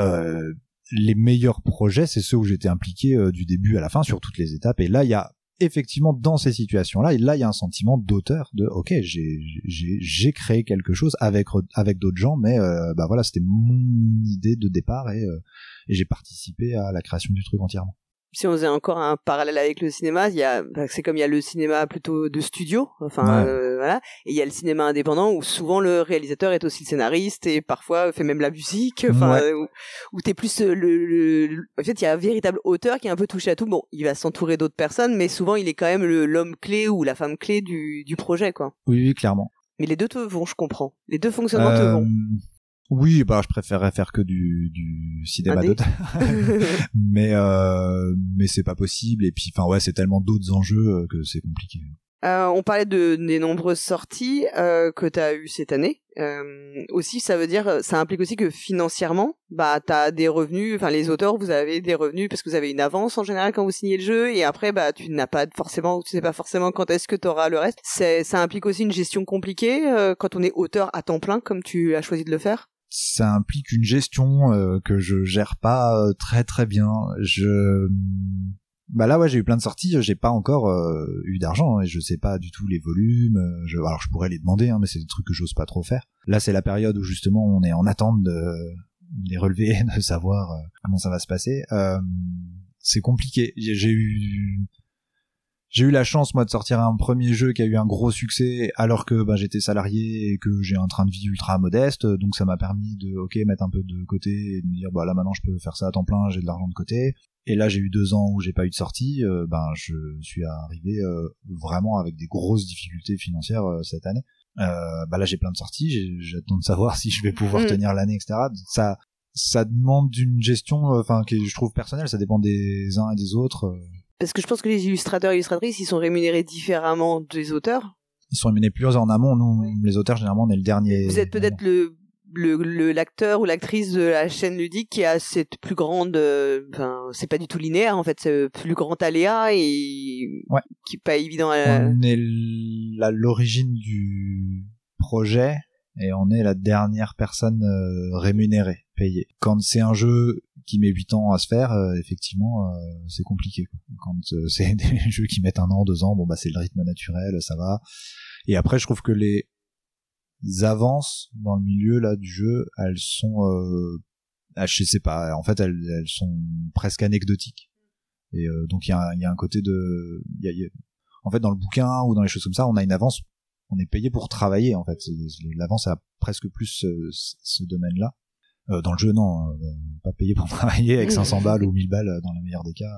les meilleurs projets, c'est ceux où j'étais impliqué euh, du début à la fin sur toutes les étapes. Et là, il y a effectivement dans ces situations-là, il y a un sentiment d'auteur, de ok, j'ai créé quelque chose avec avec d'autres gens, mais euh, bah voilà, c'était mon idée de départ euh, et j'ai participé à la création du truc entièrement si on faisait encore un parallèle avec le cinéma, il y a, c'est comme il y a le cinéma plutôt de studio, enfin euh, voilà, et il y a le cinéma indépendant où souvent le réalisateur est aussi le scénariste et parfois fait même la musique, enfin où, où t'es plus euh, le, en fait il y a un véritable auteur qui est un peu touché à tout. Bon, il va s'entourer d'autres personnes, mais souvent il est quand même l'homme clé ou la femme clé du, du projet, quoi. Oui, oui, clairement. Mais les deux te vont, je comprends. Les deux fonctionnements te vont. Oui, bah je préférerais faire que du, du cinéma d'auteur, mais euh, mais c'est pas possible. Et puis, enfin ouais, c'est tellement d'autres enjeux euh, que c'est compliqué. Euh, on parlait de des nombreuses sorties euh, que tu as eues cette année. Euh, aussi, ça veut dire, ça implique aussi que financièrement, bah, t'as des revenus. Enfin, les auteurs, vous avez des revenus parce que vous avez une avance en général quand vous signez le jeu, et après, bah, tu n'as pas forcément, tu sais pas forcément quand est-ce que tu auras le reste. C'est, ça implique aussi une gestion compliquée euh, quand on est auteur à temps plein, comme tu as choisi de le faire? Ça implique une gestion euh, que je gère pas euh, très très bien. Je bah là ouais j'ai eu plein de sorties, j'ai pas encore euh, eu d'argent hein, et je sais pas du tout les volumes. Je... alors je pourrais les demander, hein, mais c'est des trucs que j'ose pas trop faire. Là c'est la période où justement on est en attente de les relever, de savoir comment ça va se passer. c'est compliqué. J'ai eu j'ai eu la chance moi de sortir un premier jeu qui a eu un gros succès alors que bah, j'étais salarié et que j'ai un train de vie ultra modeste. Donc ça m'a permis de ok mettre un peu de côté et de me dire bah là maintenant je peux faire ça à temps plein j'ai de l'argent de côté. Et là j'ai eu deux ans où j'ai pas eu de sortie. Euh, ben je suis arrivé euh, vraiment avec des grosses difficultés financières euh, cette année. Bah là j'ai plein de sorties. J'attends de savoir si je vais pouvoir mm. tenir l'année etc ça ça demande une gestion enfin que je trouve personnelle. Ça dépend des uns et des autres parce que je pense que les illustrateurs et illustratrices, ils sont rémunérés différemment des auteurs. Ils sont rémunérés plus en amont. Nous, les auteurs, généralement, on est le dernier. Vous êtes peut-être le le l'acteur ou l'actrice de la chaîne ludique qui a cette plus grande euh, enfin c'est pas du tout linéaire en fait c'est plus grand aléa et ouais. qui est pas évident à... on est à l'origine du projet et on est la dernière personne euh, rémunérée payée quand c'est un jeu qui met 8 ans à se faire, euh, effectivement, euh, c'est compliqué. Quand euh, c'est des jeux qui mettent un an, deux ans, bon bah c'est le rythme naturel, ça va. Et après, je trouve que les avances dans le milieu là du jeu, elles sont, ah, je sais pas, en fait, elles, elles sont presque anecdotiques. Et donc il y a, y a, un côté de, y a, en fait, dans le bouquin ou dans les choses comme ça, on a une avance, on est payé pour travailler. En fait, l'avance a presque plus ce domaine-là. Euh, dans le jeu, non, euh, pas payé pour travailler avec 500 balles ou 1000 balles euh, dans le meilleur des cas.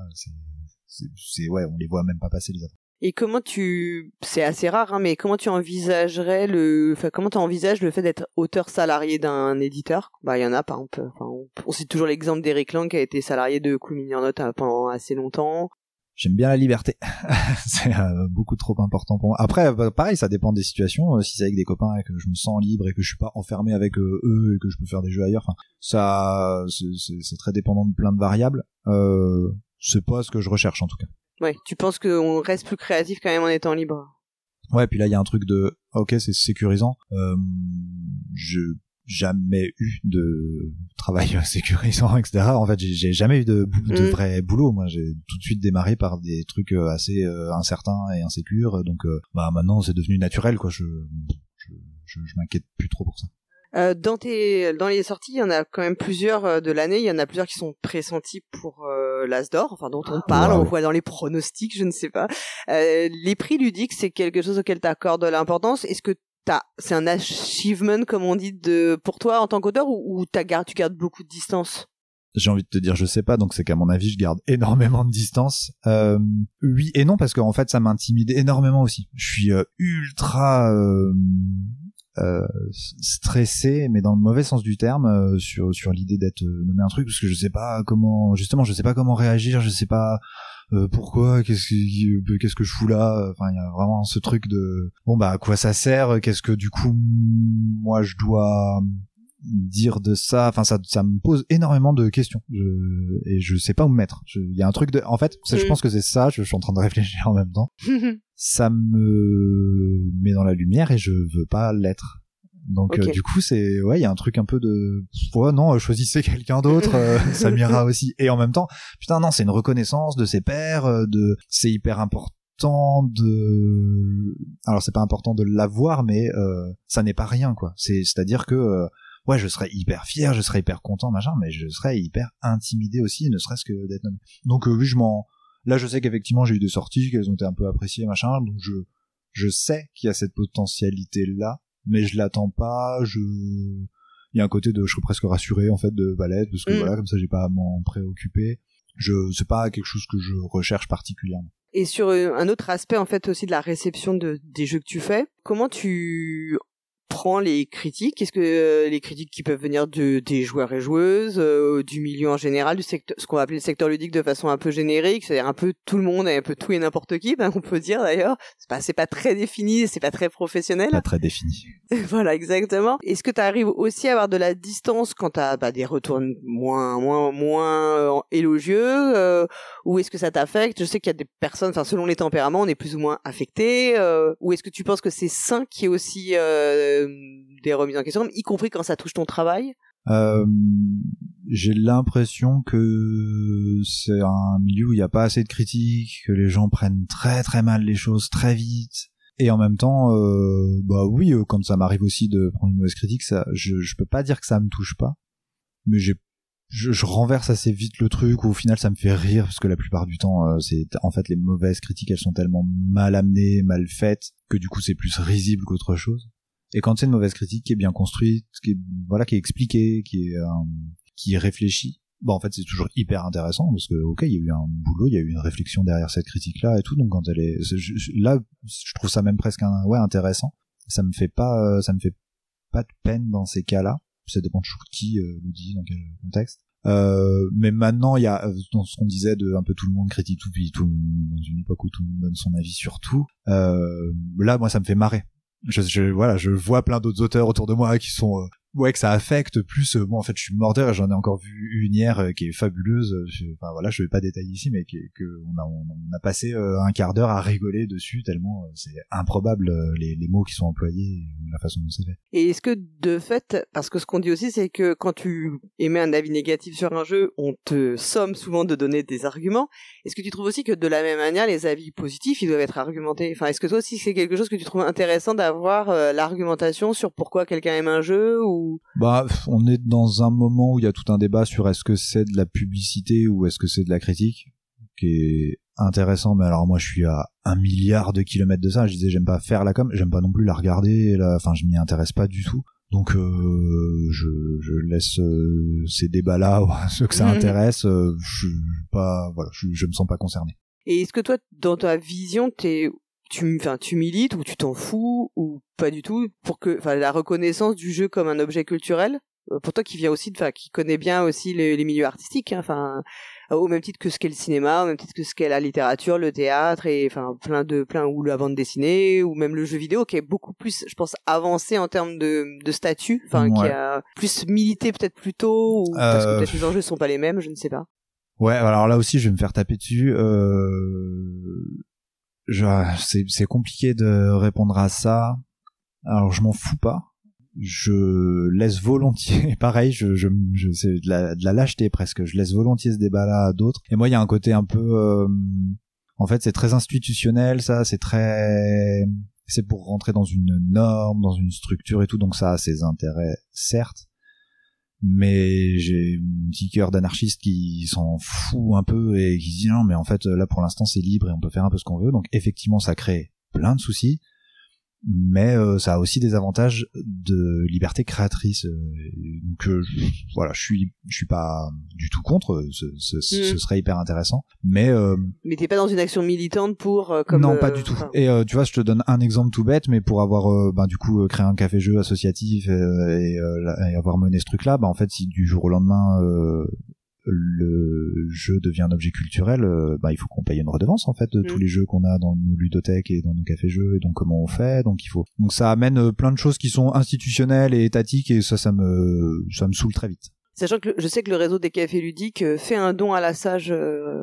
C'est, ouais, on les voit même pas passer les attentes. Et comment tu, c'est assez rare, hein, mais comment tu envisagerais le, enfin, comment tu envisages le fait d'être auteur salarié d'un éditeur? Bah, il y en a, par exemple. Enfin, on, on cite toujours l'exemple d'Eric Lang qui a été salarié de Cool Note pendant assez longtemps j'aime bien la liberté. c'est euh, beaucoup trop important pour moi. Après, bah, pareil, ça dépend des situations. Euh, si c'est avec des copains et que je me sens libre et que je suis pas enfermé avec euh, eux et que je peux faire des jeux ailleurs, enfin, ça, c'est très dépendant de plein de variables. Euh, c'est pas ce que je recherche en tout cas. Ouais, tu penses qu'on reste plus créatif quand même en étant libre? Ouais, puis là il y a un truc de, ok, c'est sécurisant. Euh, je jamais eu de travail sécurisant, etc. En fait, j'ai jamais eu de, de mm. vrai boulot. Moi, j'ai tout de suite démarré par des trucs euh, assez euh, incertains et insécures. Donc, euh, bah maintenant, c'est devenu naturel, quoi. Je, je, je, je m'inquiète plus trop pour ça. Euh, dans tes, dans les sorties, il y en a quand même plusieurs de l'année. Il y en a plusieurs qui sont pressentis pour euh, l'As d'or, enfin dont on parle, on voit dans les pronostics, je ne sais pas. Euh, les prix ludiques, c'est quelque chose auquel tu accordes l'importance. Est-ce que c'est un achievement comme on dit de pour toi en tant qu'auteur ou, ou tu gardes beaucoup de distance? J'ai envie de te dire je sais pas donc c'est qu'à mon avis je garde énormément de distance. Euh, oui et non parce qu'en fait ça m'intimide énormément aussi. Je suis euh, ultra euh, euh, stressé mais dans le mauvais sens du terme euh, sur sur l'idée d'être nommé un truc parce que je sais pas comment justement je sais pas comment réagir je sais pas euh, pourquoi? Qu'est-ce que qu'est-ce que je fous là? Enfin il y a vraiment ce truc de bon bah à quoi ça sert? Qu'est-ce que du coup moi je dois dire de ça? Enfin ça ça me pose énormément de questions. Je, et je sais pas où me mettre. Il y a un truc de en fait je mm. pense que c'est ça. Je, suis en train de réfléchir en même temps. Ça me met dans la lumière et je veux pas l'être donc euh, du coup c'est ouais il y a un truc un peu de ouais non choisissez quelqu'un d'autre euh, ça m'ira aussi. Et en même temps putain non c'est une reconnaissance de ses pairs euh, de c'est hyper important de alors c'est pas important de l'avoir mais ça n'est pas rien quoi. C'est c'est à dire que ouais je serais hyper fier je serais hyper content machin mais je serais hyper intimidé aussi ne serait-ce que d'être nommé. Donc oui je m'en là je sais qu'effectivement j'ai eu des sorties qu'elles ont été un peu appréciées machin donc je je sais qu'il y a cette potentialité là mais je l'attends pas, je il y a un côté de je suis presque rassuré en fait de Valette parce que mm. voilà comme ça j'ai pas à m'en préoccuper. Je c'est pas quelque chose que je recherche particulièrement. Et sur euh, un autre aspect en fait aussi de la réception de des jeux que tu fais, comment tu prend les critiques Est-ce que euh, les critiques qui peuvent venir de des joueurs et joueuses, euh, du milieu en général, du secteur, ce qu'on va appeler le secteur ludique de façon un peu générique, c'est-à-dire un peu tout le monde et un peu tout et n'importe qui, ben, on peut dire d'ailleurs. C'est pas c'est pas très défini, c'est pas très professionnel. Pas très défini. voilà exactement. Est-ce que tu arrives aussi à avoir de la distance quand t'as bah, des retours moins moins moins euh, élogieux ou est-ce que ça t'affecte? Je sais qu'il y a des personnes, enfin selon les tempéraments, on est plus ou moins affecté. ou est-ce que tu penses que c'est sain qui est aussi euh, des remises en question, y compris quand ça touche ton travail euh, J'ai l'impression que c'est un milieu où il n'y a pas assez de critiques, que les gens prennent très très mal les choses très vite. Et en même temps, euh, bah oui, quand ça m'arrive aussi de prendre une mauvaise critique, je, je peux pas dire que ça me touche pas, mais je, renverse assez vite le truc ou au final ça me fait rire parce que la plupart du temps euh, c'est en fait les mauvaises critiques elles sont tellement mal amenées mal faites que du coup c'est plus risible qu'autre chose et quand c'est une mauvaise critique qui est bien construite qui est voilà qui est expliquée qui est euh, qui est réfléchie bon en fait c'est toujours hyper intéressant parce que ok il y a eu un boulot il y a eu une réflexion derrière cette critique là et tout donc quand elle est là je trouve ça même presque un, ouais intéressant. Ça me fait pas euh, ça me fait pas de peine dans ces cas là ça dépend toujours qui euh, le dit dans quel contexte. Euh, mais maintenant il y a euh, dans ce qu'on disait de un peu tout le monde critique tout puis tout dans une époque où tout le monde donne son avis sur tout. Euh, là moi ça me fait marrer je, je voilà je vois plein d'autres auteurs autour de moi qui sont euh, ouais que ça affecte plus euh, bon en fait je suis morteur et j'en ai encore vu une hier euh, qui est fabuleuse je, enfin voilà je vais pas détailler ici mais que on a passé euh, un quart d'heure à rigoler dessus tellement c'est improbable les, mots qui sont employés la façon dont c'est fait. Et est-ce que de fait parce que ce qu'on dit aussi c'est que quand tu émets un avis négatif sur un jeu on te somme souvent de donner des arguments. Est-ce que tu trouves aussi que de la même manière les avis positifs ils doivent être argumentés? Enfin est-ce que toi aussi c'est quelque chose que tu trouves intéressant d'avoir euh, l'argumentation sur pourquoi quelqu'un aime un jeu ou bah, on est dans un moment où il y a tout un débat sur est-ce que c'est de la publicité ou est-ce que c'est de la critique, qui est intéressant. Mais alors moi, je suis à un milliard de kilomètres de ça. Je disais, j'aime pas faire la com, j'aime pas non plus la regarder. Enfin, je m'y intéresse pas du tout. Donc, euh, je, je, laisse euh, ces débats-là à ceux que ça intéresse. Euh, je pas, voilà, je, je me sens pas concerné. Et est-ce que toi, dans ta vision, t'es tu enfin tu milites ou tu t'en fous ou pas du tout pour que enfin la reconnaissance du jeu comme un objet culturel euh, pour toi qui vient aussi enfin qui connaît bien aussi les, les milieux artistiques hein, enfin au même titre que ce qu'est le cinéma au même titre que ce qu'est la littérature le théâtre et enfin plein de plein ou la bande dessinée ou même le jeu vidéo qui est beaucoup plus je pense avancé en termes de, de statut enfin qui a plus milité peut-être plus tôt ou parce que euh, peut-être les enjeux sont pas les mêmes je ne sais pas Ouais, alors là aussi, je vais me faire taper dessus. Euh, c'est compliqué de répondre à ça. Alors je m'en fous pas. Je laisse volontiers, pareil, je, je, je c'est de la, de la lâcheté presque. Je laisse volontiers ce débat-là à d'autres. Et moi, il y a un côté un peu, euh, en fait, c'est très institutionnel, ça. C'est très, c'est pour rentrer dans une norme, dans une structure et tout. Donc ça a ses intérêts, certes mais j'ai un petit cœur d'anarchiste qui s'en fout un peu et qui dit non mais en fait là pour l'instant c'est libre et on peut faire un peu ce qu'on veut. Donc effectivement ça crée plein de soucis mais euh, ça a aussi des avantages de liberté créatrice euh, donc euh, voilà je suis je suis pas du tout contre ce, ce, ce mm. serait hyper intéressant mais mais t'es pas dans une action militante pour comme non pas du tout et tu vois je te donne un exemple tout bête mais pour avoir ben, du coup créé un café jeu associatif et, et, avoir mené ce truc là bah en fait si du jour au lendemain le jeu devient un objet culturel, euh, bah, il faut qu'on paye une redevance en fait de tous mm. les jeux qu'on a dans nos ludothèques et dans nos cafés-jeux et donc comment on fait. Donc il faut. Donc ça amène euh, plein de choses qui sont institutionnelles et étatiques et ça, ça me, ça me saoule très vite. Sachant que je sais que le réseau des cafés ludiques euh, fait un don à la sage.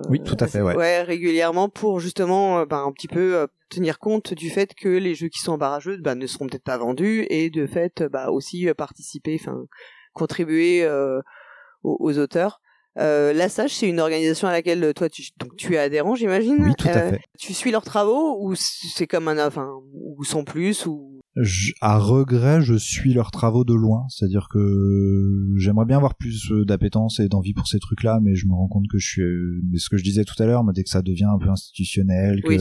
oui, tout à fait, ouais. ouais régulièrement pour justement, bah, un petit peu tenir compte du fait que les jeux qui sont embarrasseux, bah, ne seront peut-être pas vendus et de fait, bah, aussi participer, enfin, contribuer aux, aux, auteurs. Euh, la Sage, c'est une organisation à laquelle euh, toi tu, donc, tu es adhérent, j'imagine. Oui, tout à euh, fait. Tu suis leurs travaux ou c'est comme un, enfin, ou sans plus ou? à regret, je suis leurs travaux de loin. C'est-à-dire que j'aimerais bien avoir plus d'appétence et d'envie pour ces trucs-là, mais je me rends compte que je suis. Mais ce que je disais tout à l'heure, dès que ça devient un peu institutionnel, que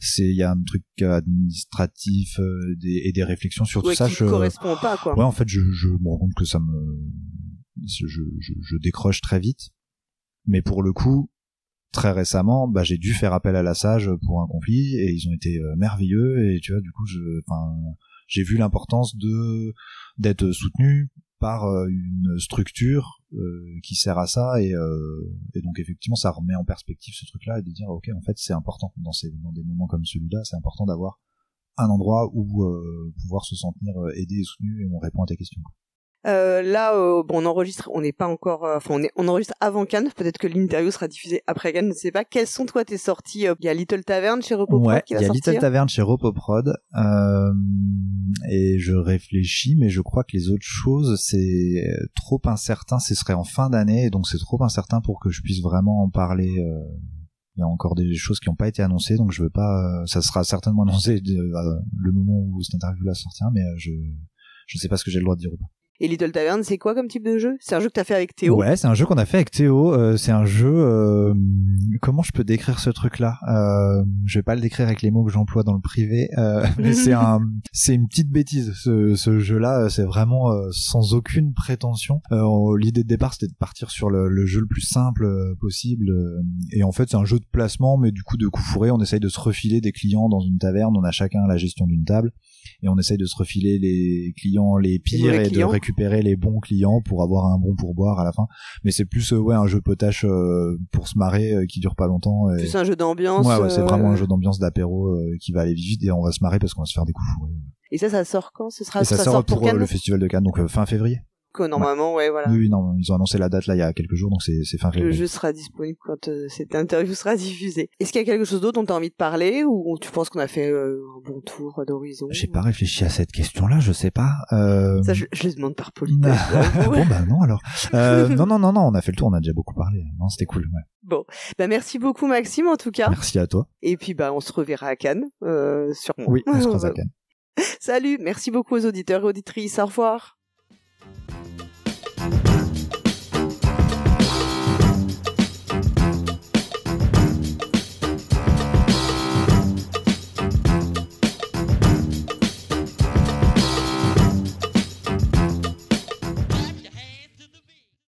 c'est il y a un truc administratif et des réflexions sur tout ça. Qui je correspond pas quoi. Ouais, en fait, je, je me rends compte que ça me je, je, je, décroche très vite. Mais pour le coup, très récemment, bah, j'ai dû faire appel à la Sage pour un conflit et ils ont été euh, merveilleux. Et tu vois, du coup, je, j'ai vu l'importance de d'être soutenu par euh, une structure euh, qui sert à ça. Et, et donc effectivement ça remet en perspective ce truc là et de dire ok en fait c'est important dans ces dans des moments comme celui-là c'est important d'avoir un endroit où pouvoir se sentir aidé et soutenu et on répond à tes questions euh, là, euh, bon, on enregistre, on n'est pas encore, euh, enfin, on, est, on enregistre avant Cannes. Peut-être que l'interview sera diffusée après Cannes, je ne sais pas. Quelles sont toi tes sorties Il y a Little Tavern chez Repoprod ouais, il y a Little Tavern chez Repoprod. et je réfléchis, mais je crois que les autres choses, c'est trop incertain. Ce serait en fin d'année, donc c'est trop incertain pour que je puisse vraiment en parler. Il y a encore des choses qui n'ont pas été annoncées, donc je veux pas. ça sera certainement annoncé le moment où cette interview là sortira, mais je je sais pas ce que j'ai le droit de dire ou pas. Et Little Tavern, c'est quoi comme type de jeu? C'est un jeu que t'as fait avec Théo? Ouais, c'est un jeu qu'on a fait avec Théo. Euh, c'est un jeu. euh, comment je peux décrire ce truc-là? Euh, Je vais pas le décrire avec les mots que j'emploie dans le privé. euh, mais c'est un, c'est une petite bêtise. Ce, ce jeu-là, c'est vraiment euh, sans aucune prétention. Euh, L'idée de départ, c'était de partir sur le, le jeu le plus simple euh, possible. euh, et en fait, c'est un jeu de placement, mais du coup de coup fourré. On essaye de se refiler des clients dans une taverne. On a chacun la gestion d'une table et on essaye de se refiler les clients les pires et clients. de récupérer les bons clients pour avoir un bon pourboire à la fin. Mais c'est plus euh, ouais un jeu potache euh, pour se marrer euh, qui dure pas longtemps et... Plus un jeu d'ambiance. ouais, ouais c'est vraiment un jeu d'ambiance d'apéro qui va aller vite et on va se marrer parce qu'on va se faire des coups fourrés. Et ça, ça sort quand? Ce sera et ça, sort pour, Cannes le festival de Cannes donc fin février Que Normalement, ouais, voilà. oui, non ils ont annoncé la date là il y a quelques jours donc c'est fin Le février jeu sera disponible quand euh, cette interview sera diffusée. Est-ce qu'il y a quelque chose d'autre dont tu as envie de parler ou tu penses qu'on a fait euh, un bon tour d'horizon j'ai pas réfléchi à cette question là je sais pas euh... Ça, je, je le demande par politesse. j'avoue. bon bah non alors non non non non on a fait le tour on a déjà beaucoup parlé non c'était cool ouais. Bon, bah merci beaucoup Maxime en tout cas. merci à toi Et puis bah on se reverra à Cannes, sûrement. oui on se croise à Cannes Salut, merci beaucoup aux auditeurs et auditrices. Au revoir.